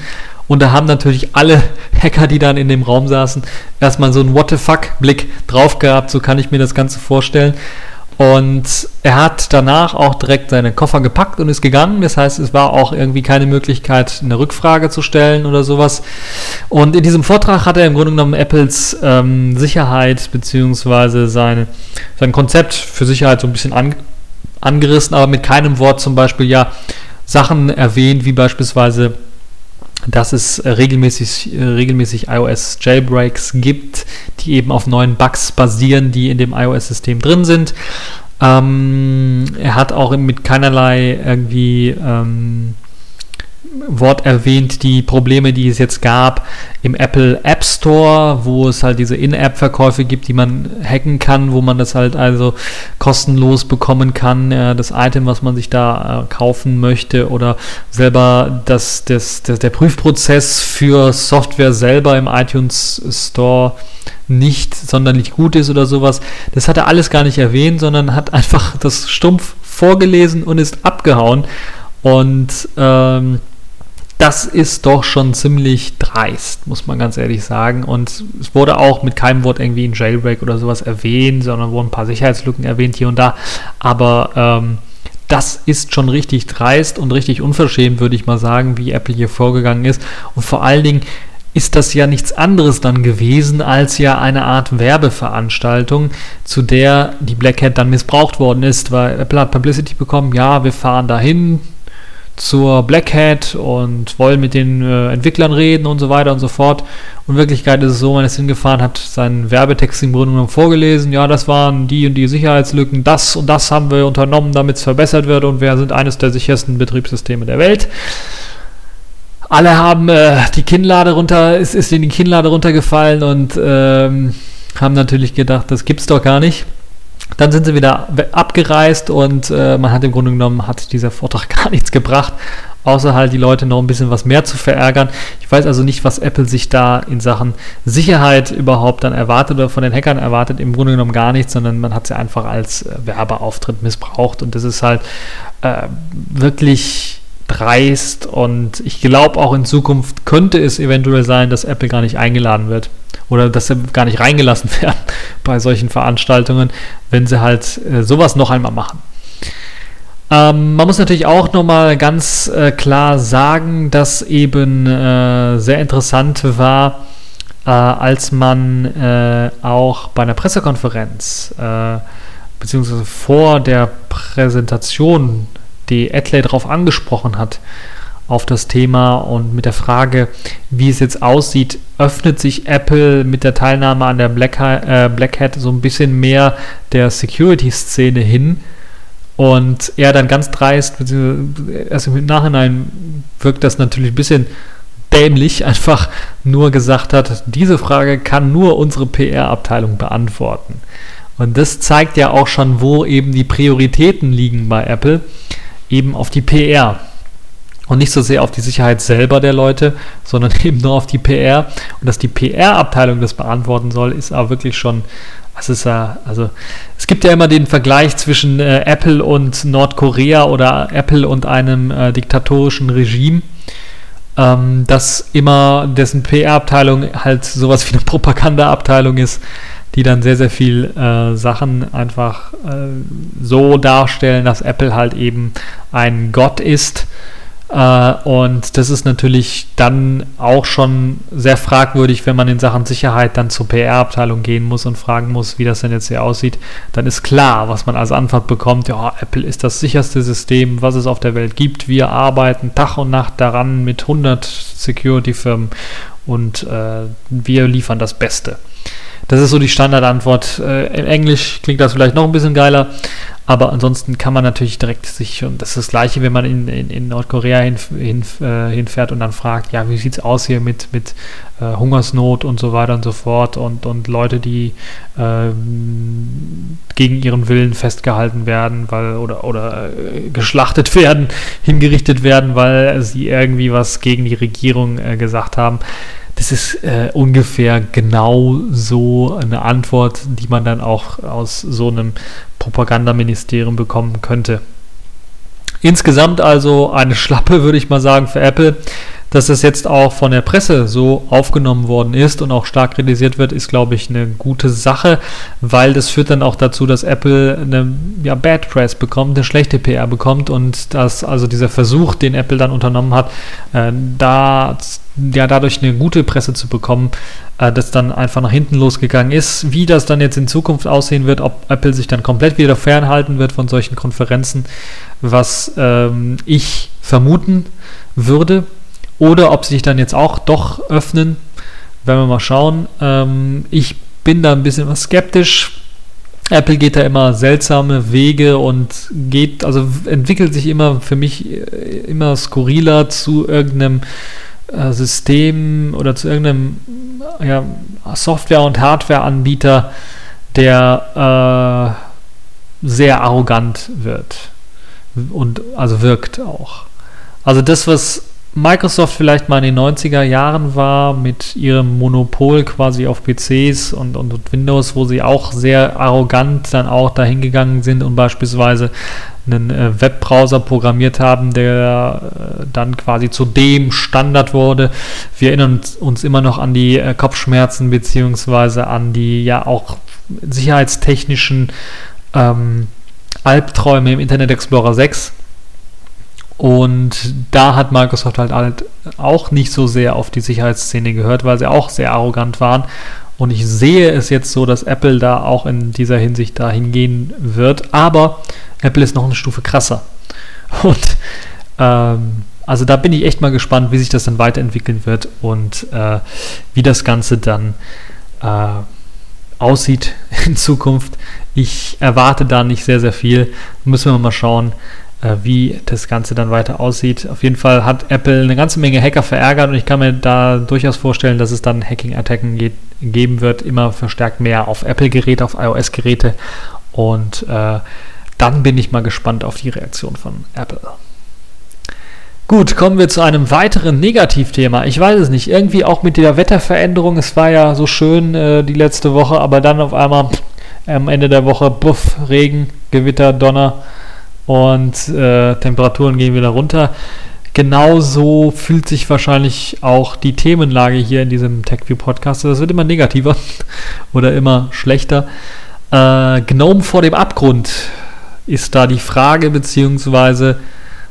Und da haben natürlich alle Hacker, die dann in dem Raum saßen, erstmal so einen What the fuck-Blick drauf gehabt. So kann ich mir das Ganze vorstellen. Und er hat danach auch direkt seine Koffer gepackt und ist gegangen. Das heißt, es war auch irgendwie keine Möglichkeit, eine Rückfrage zu stellen oder sowas. Und in diesem Vortrag hat er im Grunde genommen Apples ähm, Sicherheit bzw. sein Konzept für Sicherheit so ein bisschen an, angerissen, aber mit keinem Wort zum Beispiel ja Sachen erwähnt, wie beispielsweise dass es regelmäßig, regelmäßig iOS Jailbreaks gibt, die eben auf neuen Bugs basieren, die in dem iOS-System drin sind. Ähm, er hat auch mit keinerlei irgendwie ähm, Wort erwähnt, die Probleme, die es jetzt gab im Apple App Store, wo es halt diese In-App-Verkäufe gibt, die man hacken kann, wo man das halt also kostenlos bekommen kann, äh, das Item, was man sich da äh, kaufen möchte oder selber das, das, das, der Prüfprozess für Software selber im iTunes Store nicht sonderlich gut ist oder sowas. Das hat er alles gar nicht erwähnt, sondern hat einfach das stumpf vorgelesen und ist abgehauen. Und ähm, das ist doch schon ziemlich dreist, muss man ganz ehrlich sagen. Und es wurde auch mit keinem Wort irgendwie ein Jailbreak oder sowas erwähnt, sondern wurden ein paar Sicherheitslücken erwähnt hier und da. Aber ähm, das ist schon richtig dreist und richtig unverschämt, würde ich mal sagen, wie Apple hier vorgegangen ist. Und vor allen Dingen ist das ja nichts anderes dann gewesen als ja eine Art Werbeveranstaltung, zu der die Black Hat dann missbraucht worden ist, weil Apple hat Publicity bekommen, ja, wir fahren dahin, zur Black Hat und wollen mit den äh, Entwicklern reden und so weiter und so fort. Und in Wirklichkeit ist es so, man ist hingefahren, hat seinen Werbetext im Grunde genommen vorgelesen, ja, das waren die und die Sicherheitslücken, das und das haben wir unternommen, damit es verbessert wird und wir sind eines der sichersten Betriebssysteme der Welt. Alle haben äh, die Kinnlade runter, ist, ist in die Kinnlade runtergefallen und ähm, haben natürlich gedacht, das gibt's doch gar nicht. Dann sind sie wieder abgereist und äh, man hat im Grunde genommen, hat dieser Vortrag gar nichts gebracht, außer halt die Leute noch ein bisschen was mehr zu verärgern. Ich weiß also nicht, was Apple sich da in Sachen Sicherheit überhaupt dann erwartet oder von den Hackern erwartet. Im Grunde genommen gar nichts, sondern man hat sie einfach als äh, Werbeauftritt missbraucht und das ist halt äh, wirklich dreist und ich glaube auch in Zukunft könnte es eventuell sein, dass Apple gar nicht eingeladen wird oder dass sie gar nicht reingelassen werden bei solchen Veranstaltungen, wenn sie halt äh, sowas noch einmal machen. Ähm, man muss natürlich auch nochmal ganz äh, klar sagen, dass eben äh, sehr interessant war, äh, als man äh, auch bei einer Pressekonferenz äh, beziehungsweise vor der Präsentation die Adley darauf angesprochen hat, auf das Thema und mit der Frage, wie es jetzt aussieht, öffnet sich Apple mit der Teilnahme an der Black, äh, Black Hat so ein bisschen mehr der Security-Szene hin. Und er dann ganz dreist, erst im Nachhinein wirkt das natürlich ein bisschen dämlich, einfach nur gesagt hat, diese Frage kann nur unsere PR-Abteilung beantworten. Und das zeigt ja auch schon, wo eben die Prioritäten liegen bei Apple, eben auf die PR und nicht so sehr auf die Sicherheit selber der Leute, sondern eben nur auf die PR. Und dass die PR-Abteilung das beantworten soll, ist aber wirklich schon, es ist ja, also es gibt ja immer den Vergleich zwischen äh, Apple und Nordkorea oder Apple und einem äh, diktatorischen Regime. Ähm, dass immer dessen PR-Abteilung halt sowas wie eine Propaganda-Abteilung ist, die dann sehr, sehr viel äh, Sachen einfach äh, so darstellen, dass Apple halt eben ein Gott ist und das ist natürlich dann auch schon sehr fragwürdig, wenn man in Sachen Sicherheit dann zur PR-Abteilung gehen muss und fragen muss, wie das denn jetzt hier aussieht. Dann ist klar, was man als Antwort bekommt, ja, Apple ist das sicherste System, was es auf der Welt gibt. Wir arbeiten Tag und Nacht daran mit 100 Security-Firmen und äh, wir liefern das Beste. Das ist so die Standardantwort. Äh, in Englisch klingt das vielleicht noch ein bisschen geiler, aber ansonsten kann man natürlich direkt sich, und das ist das Gleiche, wenn man in, in, in Nordkorea hin, hin, äh, hinfährt und dann fragt, ja, wie sieht es aus hier mit, mit äh, Hungersnot und so weiter und so fort und, und Leute, die äh, gegen ihren Willen festgehalten werden, weil oder, oder äh, geschlachtet werden, hingerichtet werden, weil sie irgendwie was gegen die Regierung äh, gesagt haben das ist äh, ungefähr genau so eine Antwort, die man dann auch aus so einem Propagandaministerium bekommen könnte. Insgesamt also eine Schlappe, würde ich mal sagen, für Apple. Dass es jetzt auch von der Presse so aufgenommen worden ist und auch stark kritisiert wird, ist, glaube ich, eine gute Sache, weil das führt dann auch dazu, dass Apple eine ja, Bad Press bekommt, eine schlechte PR bekommt und dass also dieser Versuch, den Apple dann unternommen hat, äh, da ja dadurch eine gute Presse zu bekommen, äh, das dann einfach nach hinten losgegangen ist. Wie das dann jetzt in Zukunft aussehen wird, ob Apple sich dann komplett wieder fernhalten wird von solchen Konferenzen, was ähm, ich vermuten würde, oder ob sie sich dann jetzt auch doch öffnen, werden wir mal schauen. Ähm, ich bin da ein bisschen skeptisch. Apple geht da immer seltsame Wege und geht, also entwickelt sich immer für mich äh, immer skurriler zu irgendeinem äh, System oder zu irgendeinem ja, Software- und Hardware-Anbieter, der äh, sehr arrogant wird und also wirkt auch. Also das, was Microsoft vielleicht mal in den 90er Jahren war mit ihrem Monopol quasi auf PCs und, und, Windows, wo sie auch sehr arrogant dann auch dahingegangen sind und beispielsweise einen äh, Webbrowser programmiert haben, der äh, dann quasi zu dem Standard wurde. Wir erinnern uns, uns immer noch an die äh, Kopfschmerzen beziehungsweise an die ja auch sicherheitstechnischen ähm, Albträume im Internet Explorer 6 und da hat Microsoft halt, auch nicht so sehr auf die Sicherheitsszene gehört, weil sie auch sehr arrogant waren. Und ich sehe es jetzt so, dass Apple da auch in dieser Hinsicht dahin gehen wird. Aber Apple ist noch eine Stufe krasser. Und Ähm, also da bin ich echt mal gespannt, wie sich das dann weiterentwickeln wird und äh, wie das Ganze dann äh, aussieht in Zukunft. Ich erwarte da nicht sehr, sehr viel. Müssen wir mal schauen, wie das Ganze dann weiter aussieht. Auf jeden Fall hat Apple eine ganze Menge Hacker verärgert und ich kann mir da durchaus vorstellen, dass es dann Hacking-Attacken geben wird, immer verstärkt mehr auf Apple-Geräte, auf iOS-Geräte und äh, dann bin ich mal gespannt auf die Reaktion von Apple. Gut, kommen wir zu einem weiteren Negativthema. Ich weiß es nicht, irgendwie auch mit der Wetterveränderung. Es war ja so schön äh, die letzte Woche, aber dann auf einmal pff, am Ende der Woche, buff, Regen, Gewitter, Donner und äh, Temperaturen gehen wieder runter. Genauso fühlt sich wahrscheinlich auch die Themenlage hier in diesem TechView Podcast. Das wird immer negativer oder immer schlechter. Äh, Gnome vor dem Abgrund ist da die Frage, beziehungsweise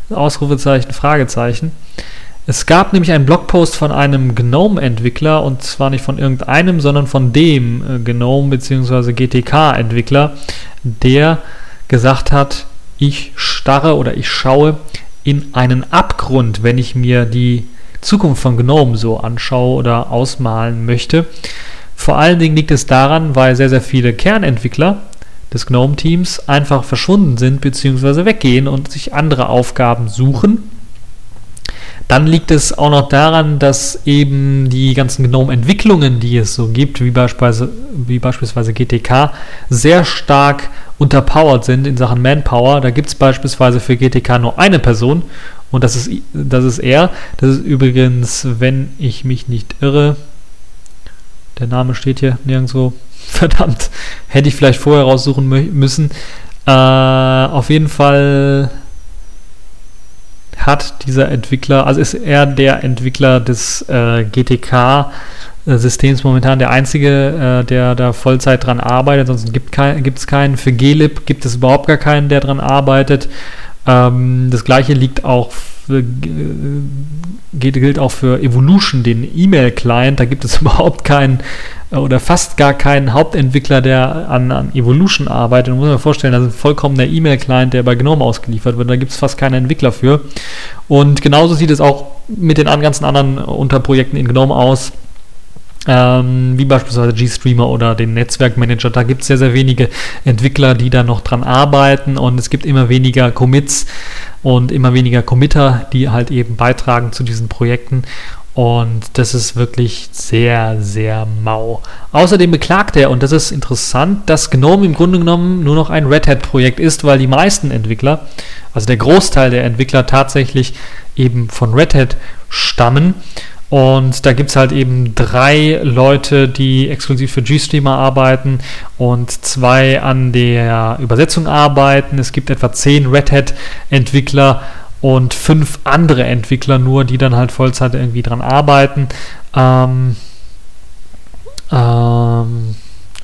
Ausrufezeichen, Fragezeichen. Es gab nämlich einen Blogpost von einem GNOME-Entwickler und zwar nicht von irgendeinem, sondern von dem äh, GNOME bzw. GTK-Entwickler, der gesagt hat, ich starre oder ich schaue in einen Abgrund, wenn ich mir die Zukunft von GNOME so anschaue oder ausmalen möchte. Vor allen Dingen liegt es daran, weil sehr, sehr viele Kernentwickler des GNOME-Teams einfach verschwunden sind bzw. weggehen und sich andere Aufgaben suchen. Dann liegt es auch noch daran, dass eben die ganzen GNOME-Entwicklungen, die es so gibt, wie beispielsweise, wie beispielsweise GTK, sehr stark unterpowered sind in Sachen Manpower. Da gibt es beispielsweise für GTK nur eine Person und das ist, das ist er. Das ist übrigens, wenn ich mich nicht irre, der Name steht hier nirgendwo. Verdammt, hätte ich vielleicht vorher raussuchen müssen. Äh, auf jeden Fall hat dieser Entwickler, also ist er der Entwickler des äh, GTK-Systems momentan der einzige, äh, der da Vollzeit dran arbeitet. Sonst gibt es kein, keinen. Für glib gibt es überhaupt gar keinen, der dran arbeitet. Ähm, das gleiche liegt auch äh, gilt auch für Evolution, den E-Mail-Client. Da gibt es überhaupt keinen äh, oder fast gar keinen Hauptentwickler, der an, an Evolution arbeitet. Da muss man sich vorstellen, das ist ein vollkommener E-Mail-Client, der bei GNOME ausgeliefert wird. Da gibt es fast keinen Entwickler für. Und genauso sieht es auch mit den ganzen anderen Unterprojekten in GNOME aus ähm, wie beispielsweise GStreamer oder den Netzwerkmanager. Da gibt es sehr, sehr wenige Entwickler, die da noch dran arbeiten und es gibt immer weniger Commits und immer weniger Committer, die halt eben beitragen zu diesen Projekten. Und das ist wirklich sehr, sehr mau. Außerdem beklagt er, und das ist interessant, dass GNOME im Grunde genommen nur noch ein Red Hat-Projekt ist, weil die meisten Entwickler, also der Großteil der Entwickler tatsächlich eben von Red Hat stammen. Und da gibt es halt eben drei Leute, die exklusiv für GStreamer arbeiten und zwei an der Übersetzung arbeiten. Es gibt etwa zehn Red Hat-Entwickler und fünf andere Entwickler nur, die dann halt Vollzeit irgendwie dran arbeiten. Ähm, ähm,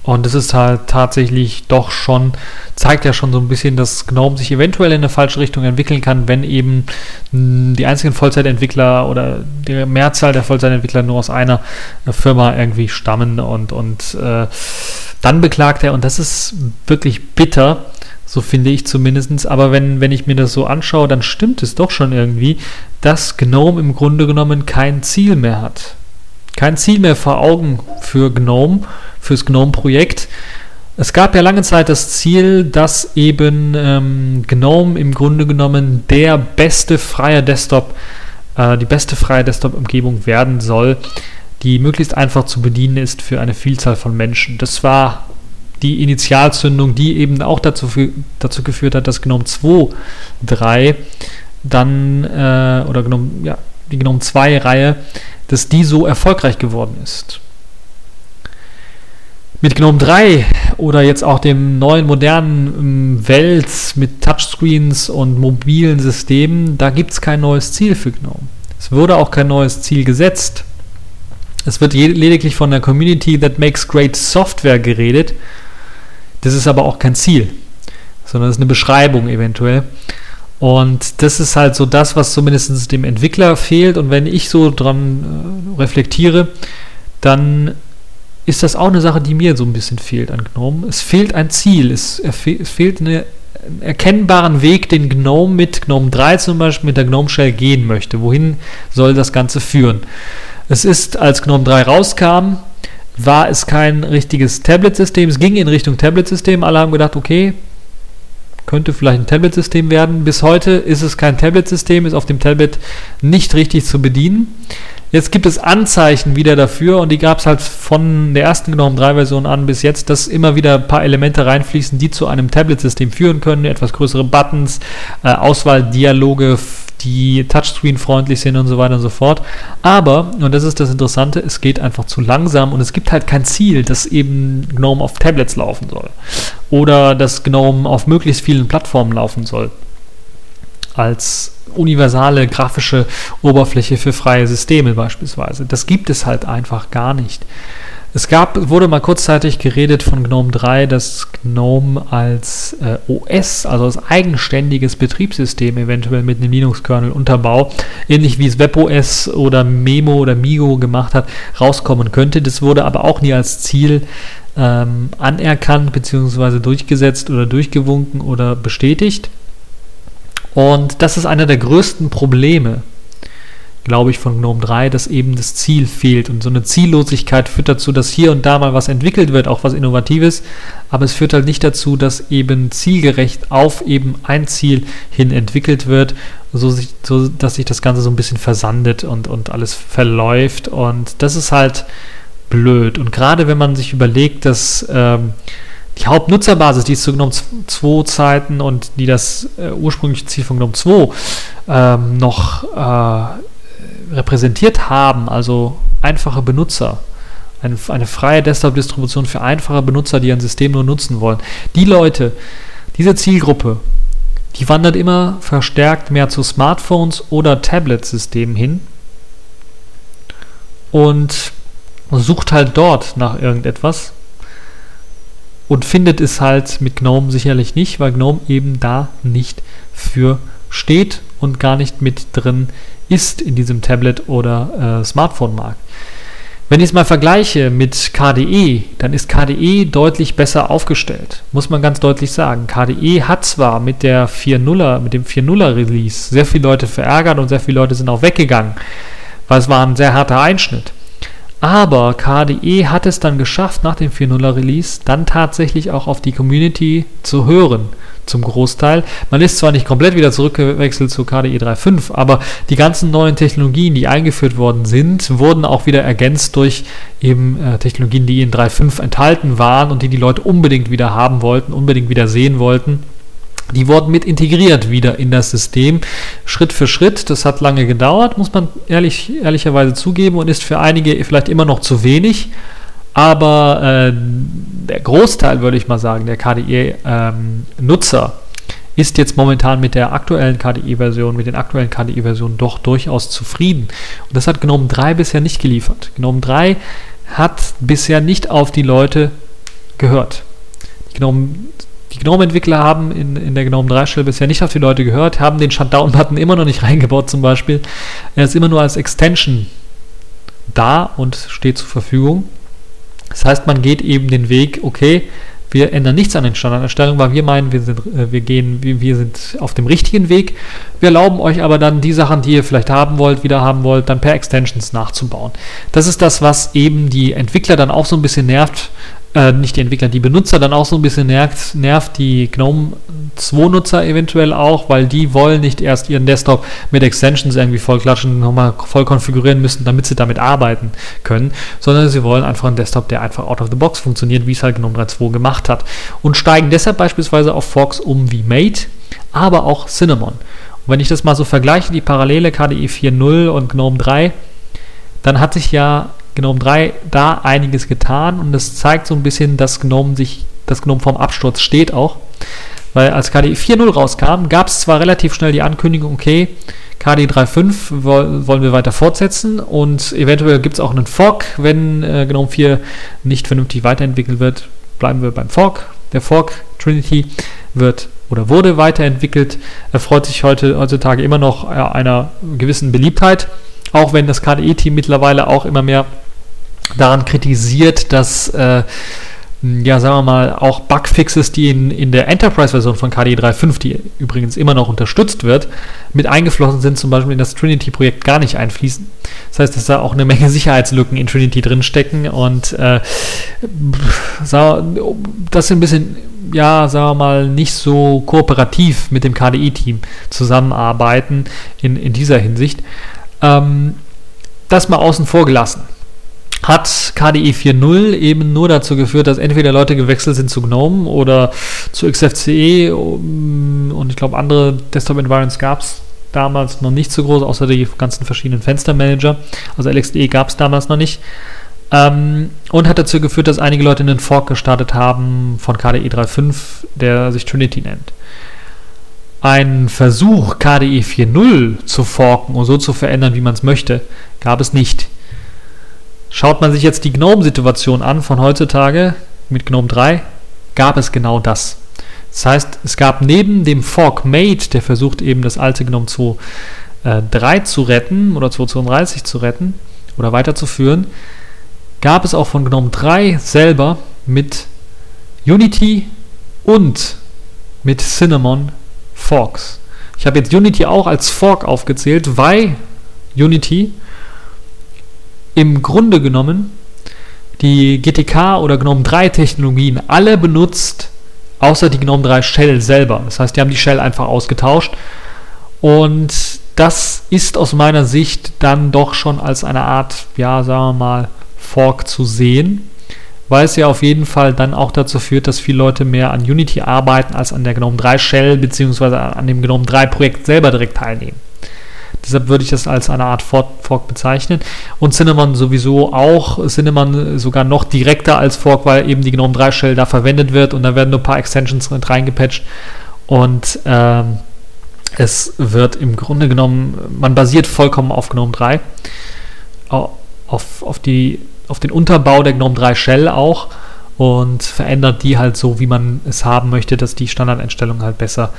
und es ist halt tatsächlich doch schon, zeigt ja schon so ein bisschen, dass GNOME sich eventuell in eine falsche Richtung entwickeln kann, wenn eben die einzigen Vollzeitentwickler oder die Mehrzahl der Vollzeitentwickler nur aus einer Firma irgendwie stammen und, und äh, dann beklagt er, und das ist wirklich bitter, so finde ich zumindest. Aber wenn, wenn ich mir das so anschaue, dann stimmt es doch schon irgendwie, dass GNOME im Grunde genommen kein Ziel mehr hat. Kein Ziel mehr vor Augen für GNOME fürs GNOME-Projekt. Es gab ja lange Zeit das Ziel, dass eben ähm, GNOME im Grunde genommen der beste freie Desktop, äh, die beste freie Desktop-Umgebung werden soll, die möglichst einfach zu bedienen ist für eine Vielzahl von Menschen. Das war die Initialzündung, die eben auch dazu, dazu geführt hat, dass GNOME 2.3 dann, äh, oder GNOME, ja, die GNOME 2 Reihe, dass die so erfolgreich geworden ist. Mit GNOME 3 oder jetzt auch dem neuen modernen ähm, Welt mit Touchscreens und mobilen Systemen, da gibt es kein neues Ziel für GNOME. Es wurde auch kein neues Ziel gesetzt. Es wird lediglich von der Community that makes great software geredet. Das ist aber auch kein Ziel, sondern es ist eine Beschreibung eventuell. Und das ist halt so das, was zumindest dem Entwickler fehlt. Und wenn ich so dran äh, reflektiere, dann ist das auch eine Sache, die mir so ein bisschen fehlt an GNOME. Es fehlt ein Ziel, es, es fehlt eine erkennbaren Weg, den GNOME mit GNOME 3 zum Beispiel, mit der GNOME Shell gehen möchte. Wohin soll das Ganze führen? Es ist, als GNOME 3 rauskam, war es kein richtiges Tablet-System. Es ging in Richtung Tablet-System. Alle haben gedacht, okay, könnte vielleicht ein Tablet-System werden. Bis heute ist es kein Tablet-System, ist auf dem Tablet nicht richtig zu bedienen. Jetzt gibt es Anzeichen wieder dafür und die gab es halt von der ersten GNOME 3 Version an bis jetzt, dass immer wieder ein paar Elemente reinfließen, die zu einem Tablet-System führen können. Etwas größere Buttons, äh, Auswahldialoge, die Touchscreen-freundlich sind und so weiter und so fort. Aber, und das ist das Interessante, es geht einfach zu langsam und es gibt halt kein Ziel, dass eben GNOME auf Tablets laufen soll. Oder dass GNOME auf möglichst vielen Plattformen laufen soll. Als universale grafische Oberfläche für freie Systeme beispielsweise. Das gibt es halt einfach gar nicht. Es gab, wurde mal kurzzeitig geredet von GNOME 3, dass GNOME als äh, OS, also als eigenständiges Betriebssystem, eventuell mit einem Linux-Kernel-Unterbau, ähnlich wie es WebOS oder Memo oder Migo gemacht hat, rauskommen könnte. Das wurde aber auch nie als Ziel ähm, anerkannt bzw. durchgesetzt oder durchgewunken oder bestätigt. Und das ist einer der größten Probleme, glaube ich, von GNOME 3, dass eben das Ziel fehlt. Und so eine Ziellosigkeit führt dazu, dass hier und da mal was entwickelt wird, auch was Innovatives, aber es führt halt nicht dazu, dass eben zielgerecht auf eben ein Ziel hin entwickelt wird, so, sich, so dass sich das Ganze so ein bisschen versandet und, und alles verläuft. Und das ist halt blöd. Und gerade wenn man sich überlegt, dass ähm, die Hauptnutzerbasis, die es zu GNOME 2 Zeiten und die das äh, ursprüngliche Ziel von GNOME 2 ähm, noch äh, repräsentiert haben, also einfache Benutzer, eine, eine freie Desktop-Distribution für einfache Benutzer, die ein System nur nutzen wollen. Die Leute, diese Zielgruppe, die wandert immer verstärkt mehr zu Smartphones oder Tablet-Systemen hin und sucht halt dort nach irgendetwas, und findet es halt mit GNOME sicherlich nicht, weil GNOME eben da nicht für steht und gar nicht mit drin ist in diesem Tablet- oder äh, Smartphone-Markt. Wenn ich es mal vergleiche mit KDE, dann ist KDE deutlich besser aufgestellt, muss man ganz deutlich sagen. KDE hat zwar mit der 4.0er, mit dem 4.0er Release sehr viele Leute verärgert und sehr viele Leute sind auch weggegangen, weil es war ein sehr harter Einschnitt. Aber KDE hat es dann geschafft, nach dem 4.0er Release dann tatsächlich auch auf die Community zu hören, zum Großteil. Man ist zwar nicht komplett wieder zurückgewechselt zu KDE 3.5, aber die ganzen neuen Technologien, die eingeführt worden sind, wurden auch wieder ergänzt durch eben äh, Technologien, die in 3.5 enthalten waren und die die Leute unbedingt wieder haben wollten, unbedingt wieder sehen wollten. Die wurden mit integriert wieder in das System, Schritt für Schritt. Das hat lange gedauert, muss man ehrlich, ehrlicherweise zugeben und ist für einige vielleicht immer noch zu wenig. Aber äh, der Großteil, würde ich mal sagen, der KDE-Nutzer ähm, ist jetzt momentan mit der aktuellen KDE-Version, mit den aktuellen KDE-Versionen doch durchaus zufrieden. Und das hat GNOME 3 bisher nicht geliefert. GNOME 3 hat bisher nicht auf die Leute gehört. GNOME die GNOME-Entwickler haben in, in der GNOME 3-Stelle bisher nicht auf die Leute gehört, haben den Shutdown-Button immer noch nicht reingebaut zum Beispiel. Er ist immer nur als Extension da und steht zur Verfügung. Das heißt, man geht eben den Weg, okay, wir ändern nichts an den Standarderstellungen, weil wir meinen, wir sind, äh, wir gehen, wir sind auf dem richtigen Weg. Wir erlauben euch aber dann die Sachen, die ihr vielleicht haben wollt, wieder haben wollt, dann per Extensions nachzubauen. Das ist das, was eben die Entwickler dann auch so ein bisschen nervt, äh, nicht die Entwickler, die Benutzer dann auch so ein bisschen nervt, nervt die GNOME 2-Nutzer eventuell auch, weil die wollen nicht erst ihren Desktop mit Extensions irgendwie vollklatschen, nochmal voll konfigurieren müssen, damit sie damit arbeiten können, sondern sie wollen einfach einen Desktop, der einfach out of the box funktioniert, wie es halt GNOME 3.2 gemacht hat. Und steigen deshalb beispielsweise auf Forks um wie Mate, aber auch Cinnamon. Und wenn ich das mal so vergleiche, die Parallele KDE 4.0 und GNOME 3, dann hat sich ja GNOME 3 da einiges getan und das zeigt so ein bisschen, dass GNOME sich, dass GNOME vom Absturz steht auch. Weil als KDE 4.0 rauskam, gab es zwar relativ schnell die Ankündigung, okay, KDE 3.5 wollen wir weiter fortsetzen und eventuell gibt es auch einen Fork, wenn äh, GNOME 4 nicht vernünftig weiterentwickelt wird, bleiben wir beim Fork. Der Fork Trinity wird oder wurde weiterentwickelt, erfreut sich heute, heutzutage immer noch äh, einer gewissen Beliebtheit, auch wenn das KDE-Team mittlerweile auch immer mehr daran kritisiert, dass äh, ja, sagen wir mal, auch Bugfixes, die in, in der Enterprise-Version von KDE 3.5, die übrigens immer noch unterstützt wird, mit eingeflossen sind, zum Beispiel in das Trinity-Projekt gar nicht einfließen. Das heißt, dass da auch eine Menge Sicherheitslücken in Trinity drinstecken und äh, das ist ein bisschen, ja, sagen wir mal, nicht so kooperativ mit dem KDE-Team zusammenarbeiten in, in dieser Hinsicht. Ähm, das mal außen vor gelassen hat KDE 4.0 eben nur dazu geführt, dass entweder Leute gewechselt sind zu GNOME oder zu XFCE und ich glaube andere Desktop-Environments gab es damals noch nicht so groß, außer die ganzen verschiedenen Fenstermanager. Also LXDE gab es damals noch nicht. Ähm, und hat dazu geführt, dass einige Leute einen Fork gestartet haben von KDE 3.5, der sich Trinity nennt. Ein Versuch, KDE 4.0 zu forken und so zu verändern, wie man es möchte, gab es nicht. Schaut man sich jetzt die GNOME-Situation an von heutzutage mit GNOME 3, gab es genau das. Das heißt, es gab neben dem Fork Mate, der versucht eben das alte GNOME 2.3 äh, zu retten oder 2.32 zu retten oder weiterzuführen, gab es auch von GNOME 3 selber mit Unity und mit Cinnamon Forks. Ich habe jetzt Unity auch als Fork aufgezählt, weil Unity im Grunde genommen die GTK oder GNOME 3 Technologien alle benutzt, außer die GNOME 3 Shell selber. Das heißt, die haben die Shell einfach ausgetauscht. Und das ist aus meiner Sicht dann doch schon als eine Art, ja, sagen wir mal, Fork zu sehen, weil es ja auf jeden Fall dann auch dazu führt, dass viele Leute mehr an Unity arbeiten als an der GNOME 3 Shell beziehungsweise an dem GNOME 3 Projekt selber direkt teilnehmen. Deshalb würde ich das als eine Art Fork bezeichnen. Und Cinnamon sowieso auch. Cinnamon sogar noch direkter als Fork, weil eben die GNOME 3 Shell da verwendet wird und da werden nur ein paar Extensions reingepatcht. Und ähm, es wird im Grunde genommen, man basiert vollkommen auf GNOME 3. Auf, auf, die, auf den Unterbau der GNOME 3 Shell auch und verändert die halt so, wie man es haben möchte, dass die Standardeinstellungen halt besser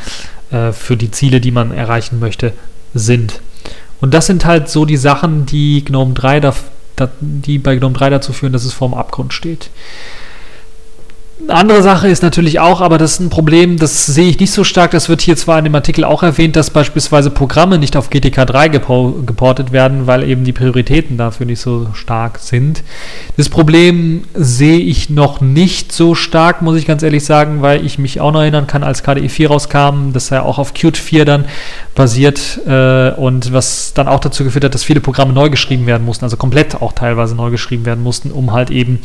äh, für die Ziele, die man erreichen möchte, sind. Und das sind halt so die Sachen, die GNOME 3 da, die bei GNOME 3 dazu führen, dass es vorm Abgrund steht. Andere Sache ist natürlich auch, aber das ist ein Problem, das sehe ich nicht so stark. Das wird hier zwar in dem Artikel auch erwähnt, dass beispielsweise Programme nicht auf GTK 3 geportet werden, weil eben die Prioritäten dafür nicht so stark sind. Das Problem sehe ich noch nicht so stark, muss ich ganz ehrlich sagen, weil ich mich auch noch erinnern kann, als KDE 4 rauskam, dass er auch auf Qt 4 dann basiert äh, und was dann auch dazu geführt hat, dass viele Programme neu geschrieben werden mussten, also komplett auch teilweise neu geschrieben werden mussten, um halt eben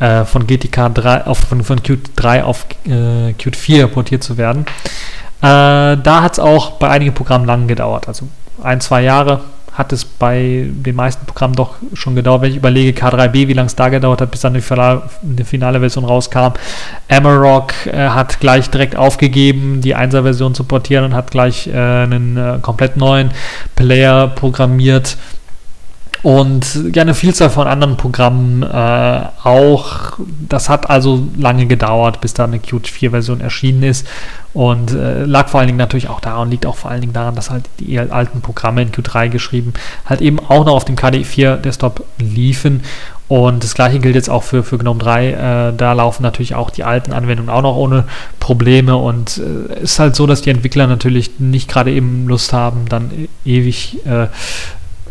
äh, von GTK 3 auf von, von Qt 3 auf äh, Qt 4 portiert zu werden. Äh, da hat es auch bei einigen Programmen lang gedauert, also ein, zwei Jahre hat es bei den meisten Programmen doch schon gedauert. Wenn ich überlege, K3B, wie lange es da gedauert hat, bis dann die finale, die finale Version rauskam. Amarok äh, hat gleich direkt aufgegeben, die 1er-Version zu portieren und hat gleich äh, einen äh, komplett neuen Player programmiert. Und ja, eine Vielzahl von anderen Programmen äh, auch. Das hat also lange gedauert, bis da eine Qt 4-Version erschienen ist. Und äh, lag vor allen Dingen natürlich auch daran, liegt auch vor allen Dingen daran, dass halt die alten Programme in Q3 geschrieben halt eben auch noch auf dem KDE 4 Desktop liefen. Und das gleiche gilt jetzt auch für, für GNOME 3. Äh, da laufen natürlich auch die alten Anwendungen auch noch ohne Probleme. Und äh, ist halt so, dass die Entwickler natürlich nicht gerade eben Lust haben, dann ewig äh,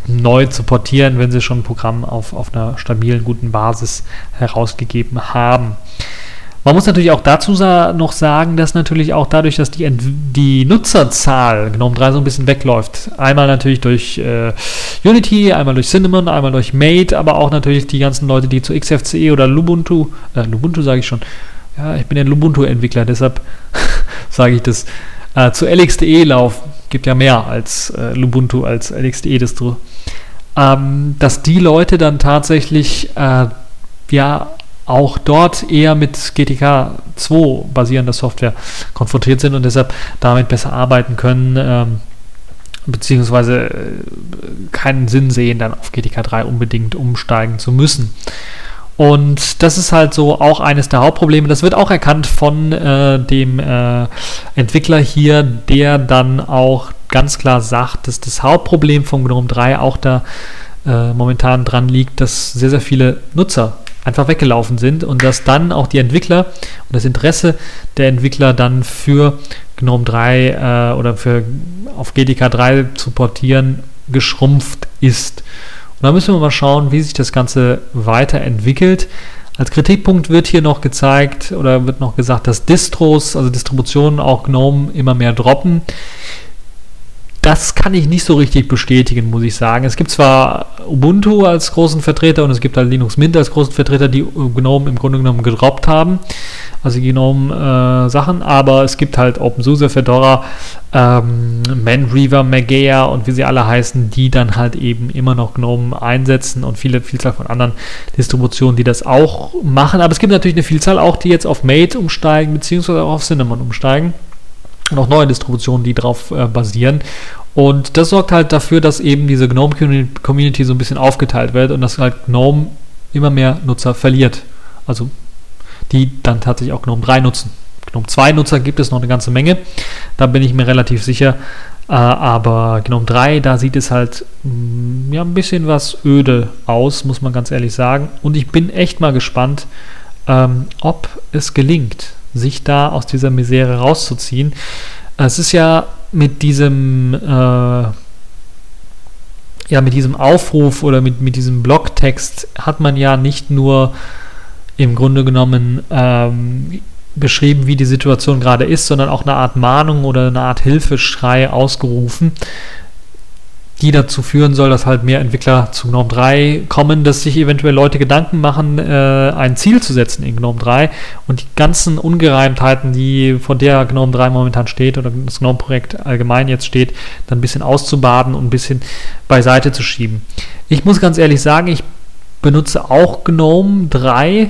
neu zu portieren, wenn sie schon ein Programm auf, auf einer stabilen, guten Basis herausgegeben haben. Man muss natürlich auch dazu sa noch sagen, dass natürlich auch dadurch, dass die, die Nutzerzahl GNOME 3 so ein bisschen wegläuft, einmal natürlich durch äh, Unity, einmal durch Cinnamon, einmal durch Mate, aber auch natürlich die ganzen Leute, die zu XFCE oder Lubuntu, äh, Lubuntu sage ich schon, ja, ich bin ein Lubuntu-Entwickler, deshalb sage ich das, äh, zu LXDE laufen, gibt ja mehr als äh, Lubuntu als LXDE-Distro, ähm, dass die Leute dann tatsächlich äh, ja auch dort eher mit GTK 2 basierender Software konfrontiert sind und deshalb damit besser arbeiten können, ähm, beziehungsweise äh, keinen Sinn sehen, dann auf GTK 3 unbedingt umsteigen zu müssen. Und das ist halt so auch eines der Hauptprobleme. Das wird auch erkannt von äh, dem äh, Entwickler hier, der dann auch ganz klar sagt, dass das Hauptproblem von GNOME 3 auch da äh, momentan dran liegt, dass sehr, sehr viele Nutzer einfach weggelaufen sind und dass dann auch die Entwickler und das Interesse der Entwickler dann für GNOME 3 äh, oder für auf GDK 3 zu portieren geschrumpft ist. Und da müssen wir mal schauen, wie sich das Ganze weiterentwickelt. Als Kritikpunkt wird hier noch gezeigt oder wird noch gesagt, dass Distros, also Distributionen auch GNOME immer mehr droppen. Das kann ich nicht so richtig bestätigen, muss ich sagen. Es gibt zwar Ubuntu als großen Vertreter und es gibt halt Linux Mint als großen Vertreter, die GNOME im Grunde genommen gedroppt haben, also GNOME-Sachen, äh, aber es gibt halt OpenSUSE, Fedora, ähm, ManReaver, Magea und wie sie alle heißen, die dann halt eben immer noch GNOME einsetzen und viele Vielzahl von anderen Distributionen, die das auch machen. Aber es gibt natürlich eine Vielzahl auch, die jetzt auf Mate umsteigen, beziehungsweise auch auf Cinnamon umsteigen und auch neue Distributionen, die darauf äh, basieren. Und das sorgt halt dafür, dass eben diese GNOME-Community so ein bisschen aufgeteilt wird und dass halt GNOME immer mehr Nutzer verliert. Also die dann tatsächlich auch GNOME 3 nutzen. GNOME 2 Nutzer gibt es noch eine ganze Menge, da bin ich mir relativ sicher. Äh, aber GNOME 3, da sieht es halt mm, ja, ein bisschen was öde aus, muss man ganz ehrlich sagen. Und ich bin echt mal gespannt, ähm, ob es gelingt, sich da aus dieser Misere rauszuziehen. Es ist ja mit diesem, äh, ja, mit diesem Aufruf oder mit, mit diesem Blogtext hat man ja nicht nur im Grunde genommen ähm, beschrieben, wie die Situation gerade ist, sondern auch eine Art Mahnung oder eine Art Hilfeschrei ausgerufen die dazu führen soll, dass halt mehr Entwickler zu GNOME 3 kommen, dass sich eventuell Leute Gedanken machen, äh, ein Ziel zu setzen in GNOME 3 und die ganzen Ungereimtheiten, die von der GNOME 3 momentan steht oder das GNOME-Projekt allgemein jetzt steht, dann ein bisschen auszubaden und ein bisschen beiseite zu schieben. Ich muss ganz ehrlich sagen, ich benutze auch GNOME 3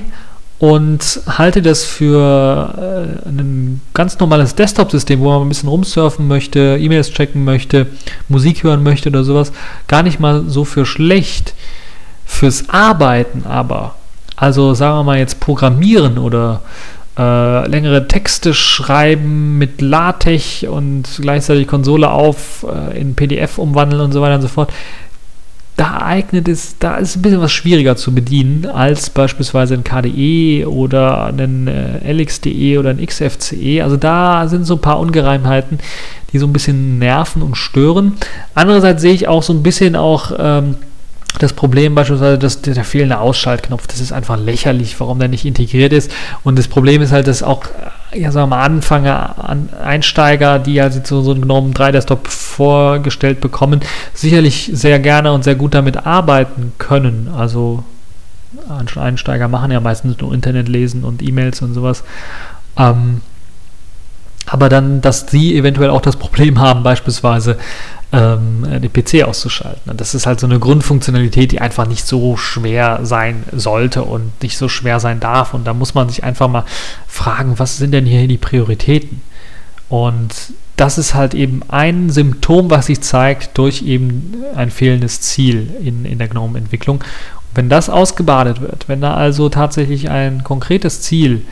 und halte das für äh, ein ganz normales Desktop-System, wo man ein bisschen rumsurfen möchte, E-Mails checken möchte, Musik hören möchte oder sowas, gar nicht mal so für schlecht. Fürs Arbeiten aber, also sagen wir mal jetzt Programmieren oder äh, längere Texte schreiben mit LaTeX und gleichzeitig Konsole auf, äh, in PDF umwandeln und so weiter und so fort, da eignet es, da ist ein bisschen was schwieriger zu bedienen als beispielsweise ein KDE oder ein äh, LXDE oder ein XFCE. Also da sind so ein paar Ungereimheiten, die so ein bisschen nerven und stören. Andererseits sehe ich auch so ein bisschen auch ähm, das Problem beispielsweise, dass der, der fehlende Ausschaltknopf, das ist einfach lächerlich, warum der nicht integriert ist. Und das Problem ist halt, dass auch ja, sagen wir mal, Anfänger, an Einsteiger, die ja so, so einen GNOME 3 Desktop vorgestellt bekommen, sicherlich sehr gerne und sehr gut damit arbeiten können. Also Einsteiger machen ja meistens nur Internet lesen und E-Mails und sowas. Ähm, aber dann, dass sie eventuell auch das Problem haben, beispielsweise ähm, den PC auszuschalten. Und das ist halt so eine Grundfunktionalität, die einfach nicht so schwer sein sollte und nicht so schwer sein darf. Und da muss man sich einfach mal fragen, was sind denn hier die Prioritäten? Und das ist halt eben ein Symptom, was sich zeigt durch eben ein fehlendes Ziel in, in der GNOME-Entwicklung. Wenn das ausgebadet wird, wenn da also tatsächlich ein konkretes Ziel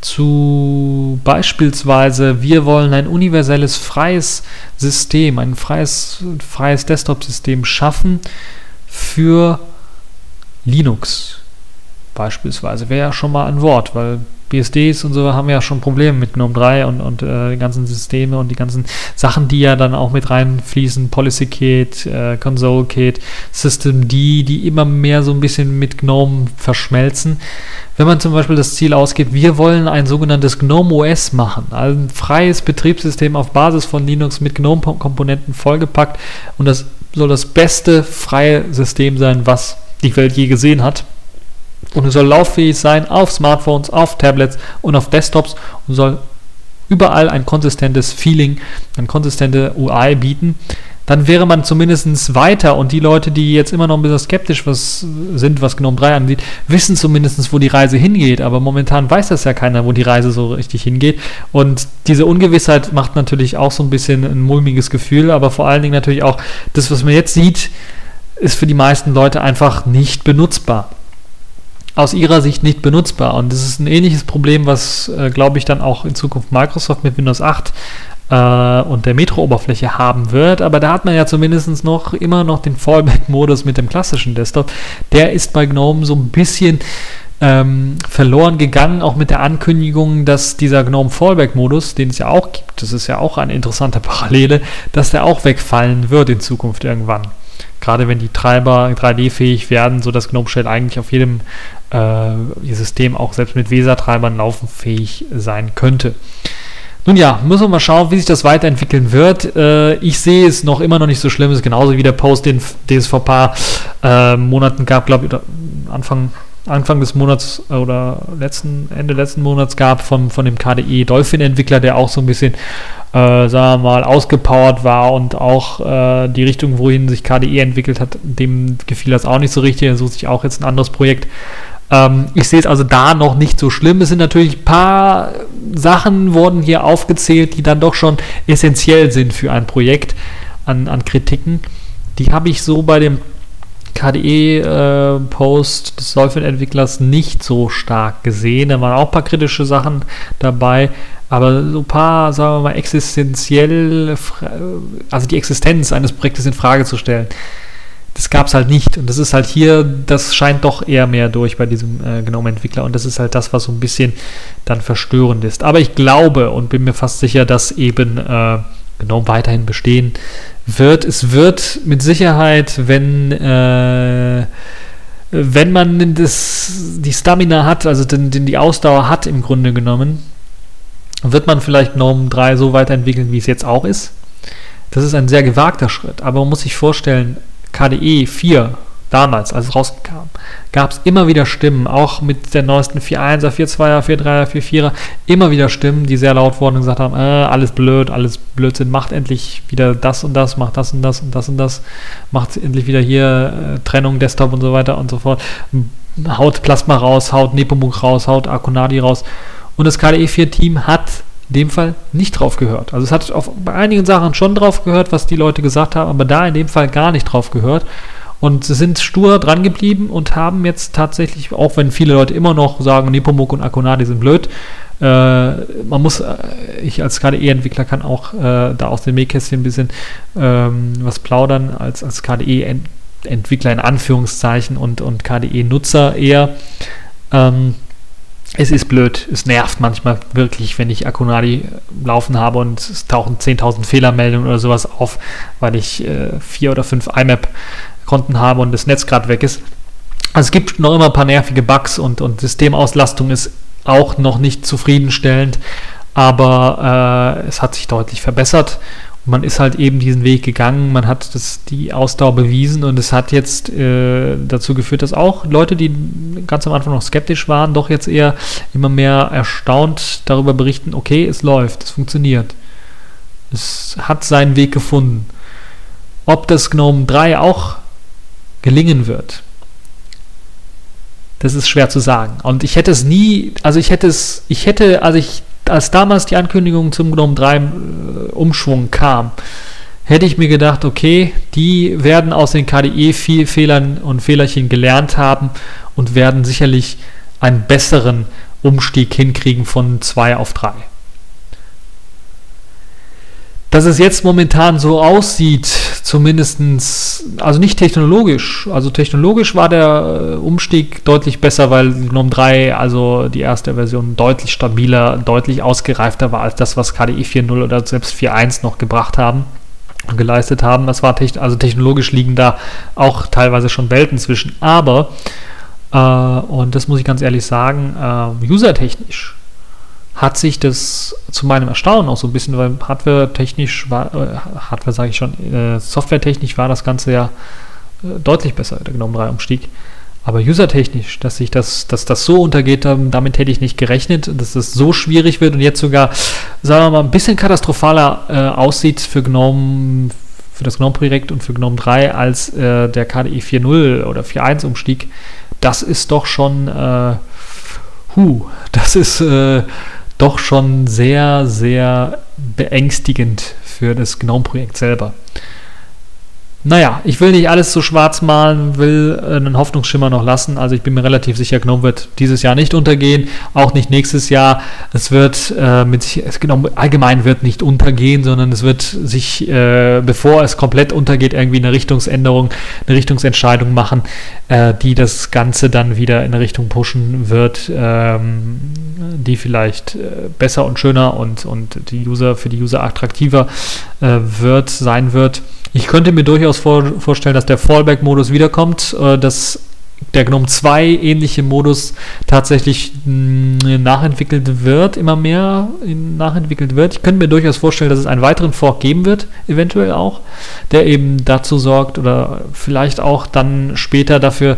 zu beispielsweise, wir wollen ein universelles freies System, ein freies, freies Desktop-System schaffen für Linux. Beispielsweise wäre ja schon mal ein Wort, weil BSDs und so haben ja schon Probleme mit GNOME 3 und, und äh, die ganzen Systeme und die ganzen Sachen, die ja dann auch mit reinfließen, PolicyKit, äh, ConsoleKit, Systemd, die immer mehr so ein bisschen mit GNOME verschmelzen. Wenn man zum Beispiel das Ziel ausgibt, wir wollen ein sogenanntes GNOME OS machen, also ein freies Betriebssystem auf Basis von Linux mit GNOME-Komponenten vollgepackt und das soll das beste freie System sein, was die Welt je gesehen hat und es soll lauffähig sein auf Smartphones, auf Tablets und auf Desktops und soll überall ein konsistentes Feeling, eine konsistente UI bieten, dann wäre man zumindest weiter und die Leute, die jetzt immer noch ein bisschen skeptisch was sind, was GNOME 3 angeht, wissen zumindest, wo die Reise hingeht. Aber momentan weiß das ja keiner, wo die Reise so richtig hingeht. Und diese Ungewissheit macht natürlich auch so ein bisschen ein mulmiges Gefühl, aber vor allen Dingen natürlich auch das, was man jetzt sieht, ist für die meisten Leute einfach nicht benutzbar aus ihrer Sicht nicht benutzbar. Und das ist ein ähnliches Problem, was, äh, glaube ich, dann auch in Zukunft Microsoft mit Windows 8 äh, und der Metro-Oberfläche haben wird. Aber da hat man ja zumindest noch immer noch den Fallback-Modus mit dem klassischen Desktop. Der ist bei GNOME so ein bisschen ähm, verloren gegangen, auch mit der Ankündigung, dass dieser GNOME Fallback-Modus, den es ja auch gibt, das ist ja auch eine interessante Parallele, dass der auch wegfallen wird in Zukunft irgendwann. Gerade wenn die Treiber 3D-fähig werden, sodass GNOME Shell eigentlich auf jedem äh, System auch selbst mit VESA-Treibern laufenfähig sein könnte. Nun ja, müssen wir mal schauen, wie sich das weiterentwickeln wird. Äh, ich sehe es noch immer noch nicht so schlimm. Es ist genauso wie der Post, den, den es vor ein paar äh, Monaten gab, glaube ich, Anfang, Anfang des Monats äh, oder letzten, Ende letzten Monats gab von, von dem KDE Dolphin-Entwickler, der auch so ein bisschen, äh, sagen wir mal, ausgepowert war und auch äh, die Richtung, wohin sich KDE entwickelt hat, dem gefiel das auch nicht so richtig. Er sucht sich auch jetzt ein anderes Projekt. Ähm, ich sehe es also da noch nicht so schlimm. Es sind natürlich ein paar Sachen wurden hier aufgezählt, die dann doch schon essentiell sind für ein Projekt an, an Kritiken. Die habe ich so bei dem KDE-Post äh, des Dolphin-Entwicklers nicht so stark gesehen. Da waren auch ein paar kritische Sachen dabei, aber so ein paar, sagen wir mal, existenziell, also die Existenz eines Projektes in Frage zu stellen das gab es halt nicht. Und das ist halt hier, das scheint doch eher mehr durch bei diesem äh, GNOME-Entwickler. Und das ist halt das, was so ein bisschen dann verstörend ist. Aber ich glaube und bin mir fast sicher, dass eben äh, GNOME weiterhin bestehen wird. Es wird mit Sicherheit, wenn, äh, wenn man das, die Stamina hat, also den, den die Ausdauer hat im Grunde genommen, wird man vielleicht GNOME 3 so weiterentwickeln, wie es jetzt auch ist. Das ist ein sehr gewagter Schritt, aber man muss sich vorstellen, KDE 4 damals, als es rauskam, gab es immer wieder Stimmen, auch mit der neuesten 4.1er, 4.2er, 4.3er, 4.4er, immer wieder Stimmen, die sehr laut wurden und gesagt haben, äh, alles blöd, alles Blödsinn, macht endlich wieder das und das, macht das und das und das und das, macht endlich wieder hier äh, Trennung, Desktop und so weiter und so fort, haut Plasma raus, haut Nepomuk raus, haut Akonadi raus. Und das KDE 4 Team hat in dem Fall nicht drauf gehört. Also es hat auf, bei einigen Sachen schon drauf gehört, was die Leute gesagt haben, aber da in dem Fall gar nicht drauf gehört. Und sie sind stur dran geblieben und haben jetzt tatsächlich, auch wenn viele Leute immer noch sagen, Nepomuk und Akonadi sind blöd, äh, man muss, äh, ich als KDE-Entwickler kann auch äh, da aus dem Nähkästchen ein bisschen ähm, was plaudern, als, als KDE-Entwickler in Anführungszeichen und, und KDE-Nutzer eher. Ähm, es ist blöd, es nervt manchmal wirklich, wenn ich Akunadi laufen habe und es tauchen 10.000 Fehlermeldungen oder sowas auf, weil ich äh, vier oder fünf IMAP-Konten habe und das Netz gerade weg ist. Also es gibt noch immer ein paar nervige Bugs und, und Systemauslastung ist auch noch nicht zufriedenstellend, aber äh, es hat sich deutlich verbessert man ist halt eben diesen Weg gegangen, man hat das, die Ausdauer bewiesen und es hat jetzt äh, dazu geführt, dass auch Leute, die ganz am Anfang noch skeptisch waren, doch jetzt eher immer mehr erstaunt darüber berichten, okay, es läuft, es funktioniert. Es hat seinen Weg gefunden. Ob das GNOME 3 auch gelingen wird, das ist schwer zu sagen. Und ich hätte es nie, also ich hätte es, ich hätte, also ich als damals die Ankündigung zum GNOME 3 äh, Umschwung kam, hätte ich mir gedacht, okay, die werden aus den KDE-Fehlern und Fehlerchen gelernt haben und werden sicherlich einen besseren Umstieg hinkriegen von 2 auf 3 dass es jetzt momentan so aussieht, zumindestens, also nicht technologisch, also technologisch war der äh, Umstieg deutlich besser, weil GNOME 3, also die erste Version, deutlich stabiler, deutlich ausgereifter war als das, was KDE 4.0 oder selbst 4.1 noch gebracht haben geleistet haben. Das war also technologisch liegen da auch teilweise schon Welten zwischen, aber, äh, und das muss ich ganz ehrlich sagen, äh, usertechnisch hat sich das zu meinem Erstaunen auch so ein bisschen, weil Hardware-technisch war, äh, Hardware sage ich schon, äh, Software-technisch war das Ganze ja äh, deutlich besser, der GNOME 3 Umstieg. Aber usertechnisch, dass sich das, dass das so untergeht, ähm, damit hätte ich nicht gerechnet, dass es so schwierig wird und jetzt sogar, sagen wir mal, ein bisschen katastrophaler äh, aussieht für GNOME, für das GNOME-Projekt und für GNOME 3 als äh, der KDE 4.0 oder 4.1 Umstieg. Das ist doch schon, äh, hu, das ist äh, doch schon sehr, sehr beängstigend für das GNOME-Projekt selber. Naja, ich will nicht alles so schwarz malen, will einen Hoffnungsschimmer noch lassen. Also ich bin mir relativ sicher, GNOME wird dieses Jahr nicht untergehen, auch nicht nächstes Jahr. Es wird äh, mit sich, GNOME allgemein wird nicht untergehen, sondern es wird sich, äh, bevor es komplett untergeht, irgendwie eine Richtungsänderung, eine Richtungsentscheidung machen, äh, die das Ganze dann wieder in eine Richtung pushen wird, ähm, die vielleicht äh, besser und schöner und, und die User für die User attraktiver äh, wird, sein wird. Ich könnte mir durchaus vor, vorstellen, dass der Fallback-Modus wiederkommt, äh, dass der GNOME 2 ähnliche Modus tatsächlich mm, nachentwickelt wird, immer mehr nachentwickelt wird. Ich könnte mir durchaus vorstellen, dass es einen weiteren Fork geben wird, eventuell auch, der eben dazu sorgt oder vielleicht auch dann später dafür,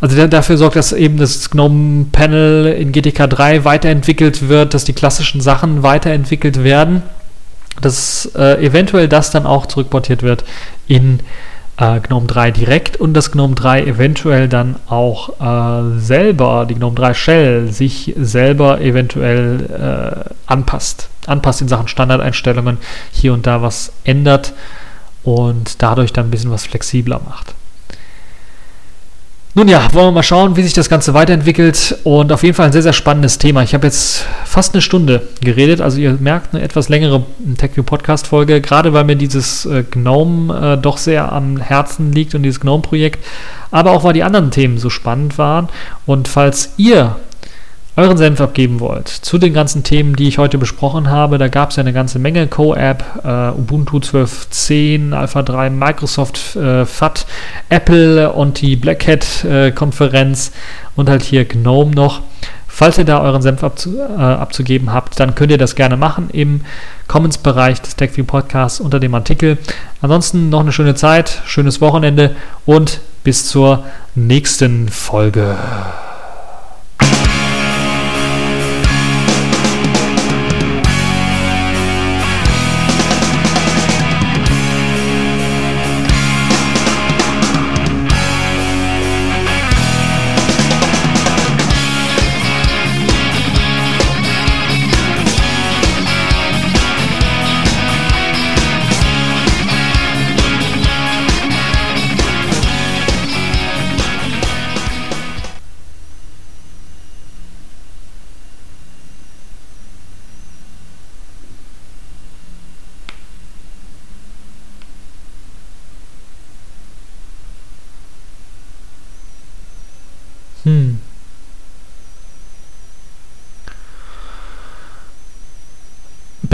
also der dafür sorgt, dass eben das GNOME Panel in GTK 3 weiterentwickelt wird, dass die klassischen Sachen weiterentwickelt werden dass äh, eventuell das dann auch zurückportiert wird in äh, GNOME 3 direkt und dass GNOME 3 eventuell dann auch äh, selber, die GNOME 3 Shell, sich selber eventuell äh, anpasst. Anpasst in Sachen Standardeinstellungen, hier und da was ändert und dadurch dann ein bisschen was flexibler macht. Nun ja, wollen wir mal schauen, wie sich das Ganze weiterentwickelt. Und auf jeden Fall ein sehr, sehr spannendes Thema. Ich habe jetzt fast eine Stunde geredet, also ihr merkt eine etwas längere TechView Podcast Folge, gerade weil mir dieses äh, GNOME äh, doch sehr am Herzen liegt und dieses GNOME Projekt, aber auch weil die anderen Themen so spannend waren. Und falls ihr euren Senf abgeben wollt zu den ganzen Themen, die ich heute besprochen habe, da gab es ja eine ganze Menge Co-App, äh, Ubuntu 12.10, Alpha 3, Microsoft äh, FAT, Apple und die Black Hat äh, Konferenz und halt hier GNOME noch. Falls ihr da euren Senf abzu, äh, abzugeben habt, dann könnt ihr das gerne machen im Comments-Bereich des TechView Podcasts unter dem Artikel. Ansonsten noch eine schöne Zeit, schönes Wochenende und bis zur nächsten Folge.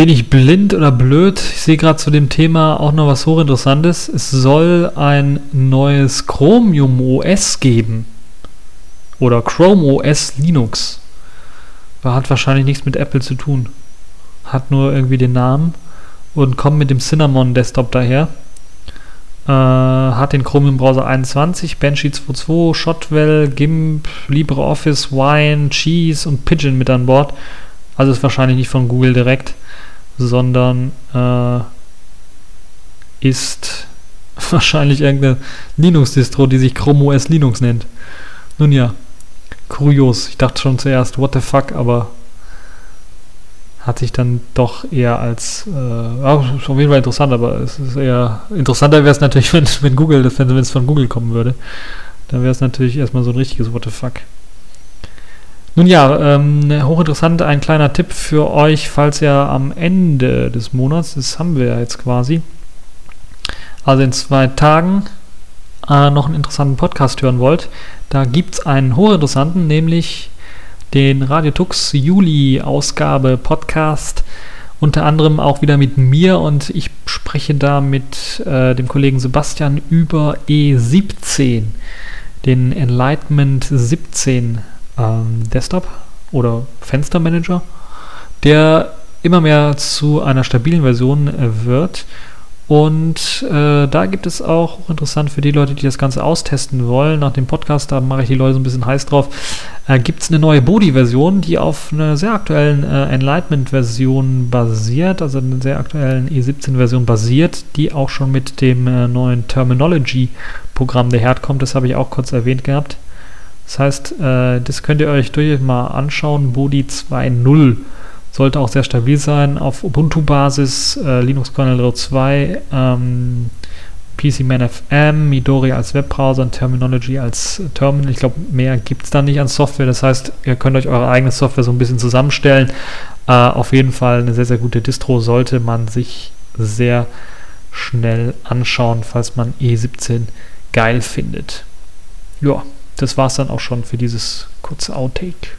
Bin ich blind oder blöd? Ich sehe gerade zu dem Thema auch noch was hochinteressantes. Es soll ein neues Chromium OS geben. Oder Chrome OS Linux. Hat wahrscheinlich nichts mit Apple zu tun. Hat nur irgendwie den Namen und kommt mit dem Cinnamon Desktop daher. Äh, hat den Chromium Browser 21, Banshee 2.2, Shotwell, GIMP, LibreOffice, Wine, Cheese und Pigeon mit an Bord. Also ist wahrscheinlich nicht von Google direkt, sondern äh, ist wahrscheinlich irgendeine Linux-Distro, die sich Chrome OS Linux nennt. Nun ja, kurios. Ich dachte schon zuerst, what the fuck, aber hat sich dann doch eher als, äh, auf jeden Fall interessant, aber es ist eher, interessanter wäre es natürlich, wenn, wenn Google, wenn es von Google kommen würde. Dann wäre es natürlich erstmal so ein richtiges What the fuck. Nun ja, ähm, hochinteressant, ein kleiner Tipp für euch, falls ihr am Ende des Monats, das haben wir ja jetzt quasi, also in zwei Tagen, äh, noch einen interessanten Podcast hören wollt, da gibt es einen hochinteressanten, nämlich den Radio Tux Juli-Ausgabe Podcast. Unter anderem auch wieder mit mir und ich spreche da mit äh, dem Kollegen Sebastian über E17, den Enlightenment 17 ähm, Desktop oder Fenstermanager, der immer mehr zu einer stabilen Version äh, wird und äh, da gibt es auch interessant für die Leute, die das Ganze austesten wollen. Nach dem Podcast, da mache ich die Leute so ein bisschen heiß drauf. Äh, gibt es eine neue Bodi-Version, die auf einer sehr aktuellen äh, Enlightenment-Version basiert, also einer sehr aktuellen E17-Version basiert, die auch schon mit dem äh, neuen Terminology-Programm daherkommt. Das habe ich auch kurz erwähnt gehabt. Das heißt, äh, das könnt ihr euch durchaus mal anschauen. Bodi 2.0 sollte auch sehr stabil sein auf Ubuntu-Basis, äh, Linux Kernel 2, ähm, PCMan FM, Midori als Webbrowser und Terminology als Terminal. Ich glaube, mehr gibt es da nicht an Software. Das heißt, ihr könnt euch eure eigene Software so ein bisschen zusammenstellen. Äh, auf jeden Fall eine sehr, sehr gute Distro sollte man sich sehr schnell anschauen, falls man E17 geil findet. Ja, das war es dann auch schon für dieses kurze Outtake.